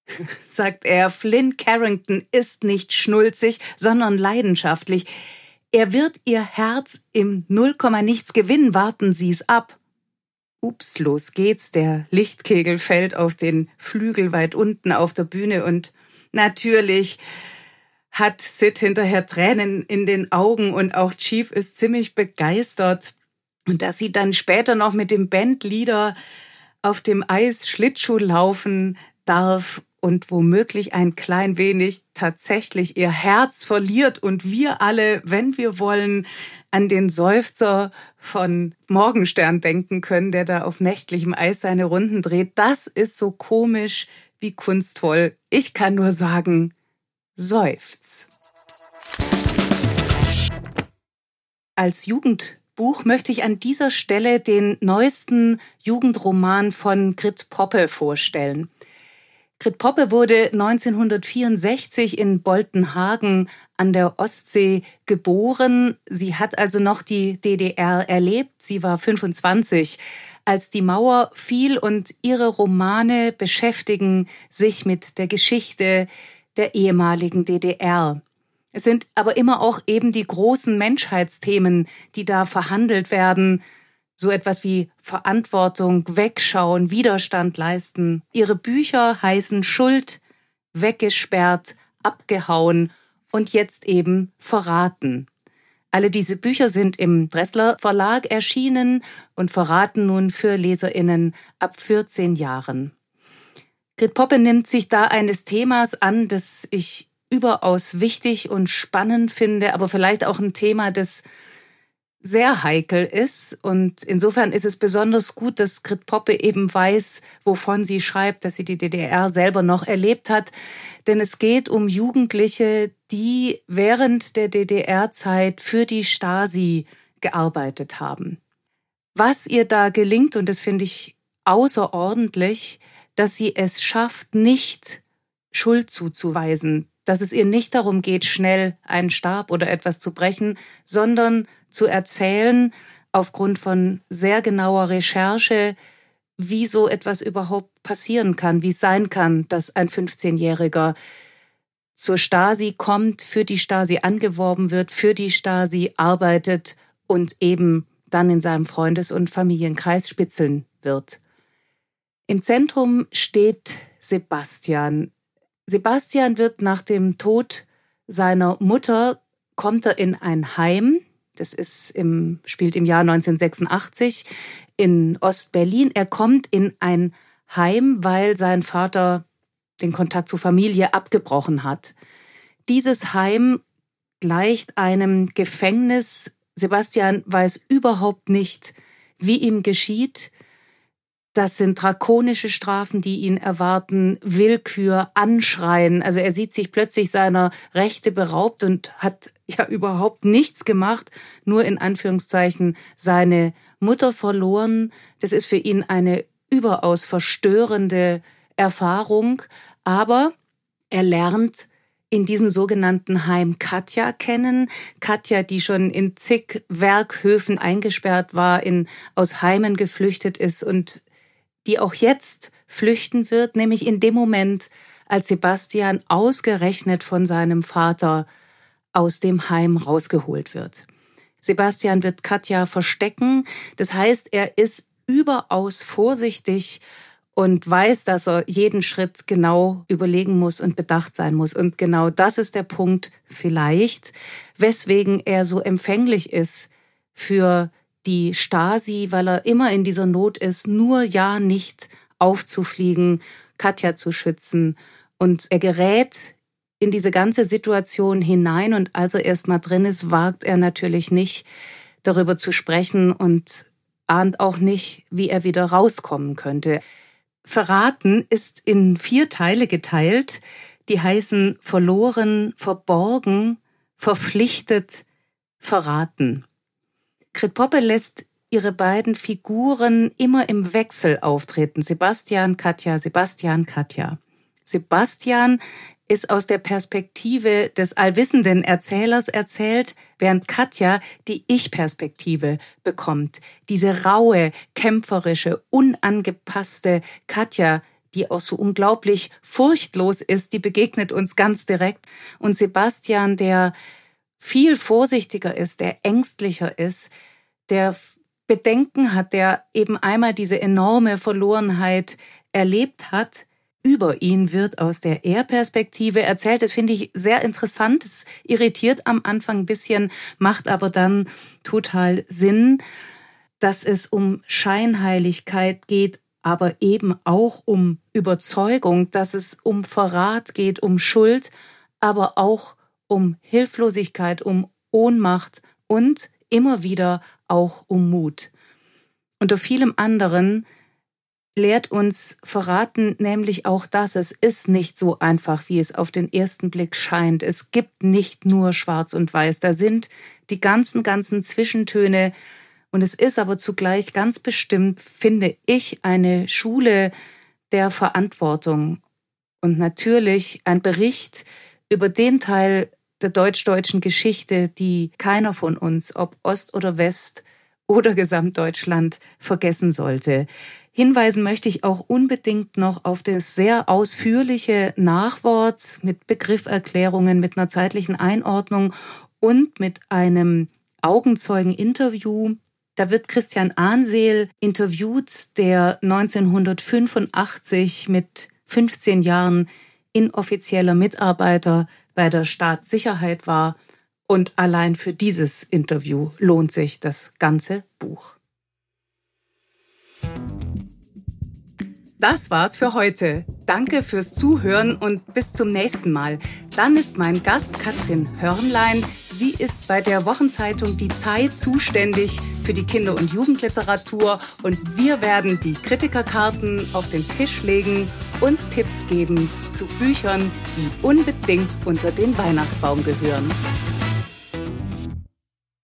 sagt er, Flynn Carrington ist nicht schnulzig, sondern leidenschaftlich. Er wird ihr Herz im Nullkomma nichts gewinnen, warten Sie's ab. Ups, los geht's, der Lichtkegel fällt auf den Flügel weit unten auf der Bühne und Natürlich hat Sid hinterher Tränen in den Augen und auch Chief ist ziemlich begeistert. Und dass sie dann später noch mit dem Bandleader auf dem Eis Schlittschuh laufen darf und womöglich ein klein wenig tatsächlich ihr Herz verliert und wir alle, wenn wir wollen, an den Seufzer von Morgenstern denken können, der da auf nächtlichem Eis seine Runden dreht. Das ist so komisch wie kunstvoll. Ich kann nur sagen, seufz. Als Jugendbuch möchte ich an dieser Stelle den neuesten Jugendroman von Grit Poppe vorstellen. Grit Poppe wurde 1964 in Boltenhagen an der Ostsee geboren. Sie hat also noch die DDR erlebt. Sie war 25, als die Mauer fiel und ihre Romane beschäftigen sich mit der Geschichte der ehemaligen DDR. Es sind aber immer auch eben die großen Menschheitsthemen, die da verhandelt werden, so etwas wie Verantwortung, Wegschauen, Widerstand leisten. Ihre Bücher heißen Schuld, weggesperrt, abgehauen und jetzt eben verraten. Alle diese Bücher sind im Dressler Verlag erschienen und verraten nun für Leserinnen ab 14 Jahren. Grit Poppe nimmt sich da eines Themas an, das ich überaus wichtig und spannend finde, aber vielleicht auch ein Thema, das sehr heikel ist. Und insofern ist es besonders gut, dass Grit Poppe eben weiß, wovon sie schreibt, dass sie die DDR selber noch erlebt hat. Denn es geht um Jugendliche, die während der DDR-Zeit für die Stasi gearbeitet haben. Was ihr da gelingt, und das finde ich außerordentlich, dass sie es schafft, nicht Schuld zuzuweisen, dass es ihr nicht darum geht, schnell einen Stab oder etwas zu brechen, sondern zu erzählen, aufgrund von sehr genauer Recherche, wie so etwas überhaupt passieren kann, wie es sein kann, dass ein 15-Jähriger zur Stasi kommt, für die Stasi angeworben wird, für die Stasi arbeitet und eben dann in seinem Freundes- und Familienkreis spitzeln wird. Im Zentrum steht Sebastian. Sebastian wird nach dem Tod seiner Mutter, kommt er in ein Heim, das ist im, spielt im Jahr 1986 in Ostberlin. Er kommt in ein Heim, weil sein Vater den Kontakt zur Familie abgebrochen hat. Dieses Heim gleicht einem Gefängnis. Sebastian weiß überhaupt nicht, wie ihm geschieht. Das sind drakonische Strafen, die ihn erwarten, Willkür, Anschreien. Also er sieht sich plötzlich seiner Rechte beraubt und hat ja überhaupt nichts gemacht, nur in Anführungszeichen seine Mutter verloren. Das ist für ihn eine überaus verstörende Erfahrung. Aber er lernt in diesem sogenannten Heim Katja kennen. Katja, die schon in zig Werkhöfen eingesperrt war, in, aus Heimen geflüchtet ist und die auch jetzt flüchten wird, nämlich in dem Moment, als Sebastian ausgerechnet von seinem Vater aus dem Heim rausgeholt wird. Sebastian wird Katja verstecken, das heißt, er ist überaus vorsichtig und weiß, dass er jeden Schritt genau überlegen muss und bedacht sein muss. Und genau das ist der Punkt vielleicht, weswegen er so empfänglich ist für die Stasi, weil er immer in dieser Not ist, nur ja nicht aufzufliegen, Katja zu schützen. Und er gerät in diese ganze Situation hinein und als er erst mal drin ist, wagt er natürlich nicht, darüber zu sprechen und ahnt auch nicht, wie er wieder rauskommen könnte. Verraten ist in vier Teile geteilt, die heißen verloren, verborgen, verpflichtet, verraten. Grit Poppe lässt ihre beiden Figuren immer im Wechsel auftreten. Sebastian, Katja, Sebastian, Katja. Sebastian ist aus der Perspektive des allwissenden Erzählers erzählt, während Katja die Ich-Perspektive bekommt. Diese raue, kämpferische, unangepasste Katja, die auch so unglaublich furchtlos ist, die begegnet uns ganz direkt. Und Sebastian, der viel vorsichtiger ist, der ängstlicher ist, der Bedenken hat, der eben einmal diese enorme Verlorenheit erlebt hat, über ihn wird aus der Er-Perspektive erzählt. Das finde ich sehr interessant. Es irritiert am Anfang ein bisschen, macht aber dann total Sinn, dass es um Scheinheiligkeit geht aber eben auch um Überzeugung, dass es um Verrat geht, um Schuld, aber auch um Hilflosigkeit, um Ohnmacht und immer wieder auch um Mut. Unter vielem anderen lehrt uns verraten nämlich auch das, es ist nicht so einfach, wie es auf den ersten Blick scheint. Es gibt nicht nur schwarz und weiß, da sind die ganzen, ganzen Zwischentöne. Und es ist aber zugleich ganz bestimmt, finde ich, eine Schule der Verantwortung. Und natürlich ein Bericht über den Teil der deutsch-deutschen Geschichte, die keiner von uns, ob Ost oder West oder Gesamtdeutschland, vergessen sollte. Hinweisen möchte ich auch unbedingt noch auf das sehr ausführliche Nachwort mit Begrifferklärungen, mit einer zeitlichen Einordnung und mit einem Augenzeugeninterview. Da wird Christian Ahnseel interviewt, der 1985 mit 15 Jahren inoffizieller Mitarbeiter bei der Staatssicherheit war. Und allein für dieses Interview lohnt sich das ganze Buch. Das war's für heute. Danke fürs Zuhören und bis zum nächsten Mal. Dann ist mein Gast Katrin Hörnlein. Sie ist bei der Wochenzeitung Die Zeit zuständig für die Kinder- und Jugendliteratur und wir werden die Kritikerkarten auf den Tisch legen und Tipps geben zu Büchern, die unbedingt unter den Weihnachtsbaum gehören.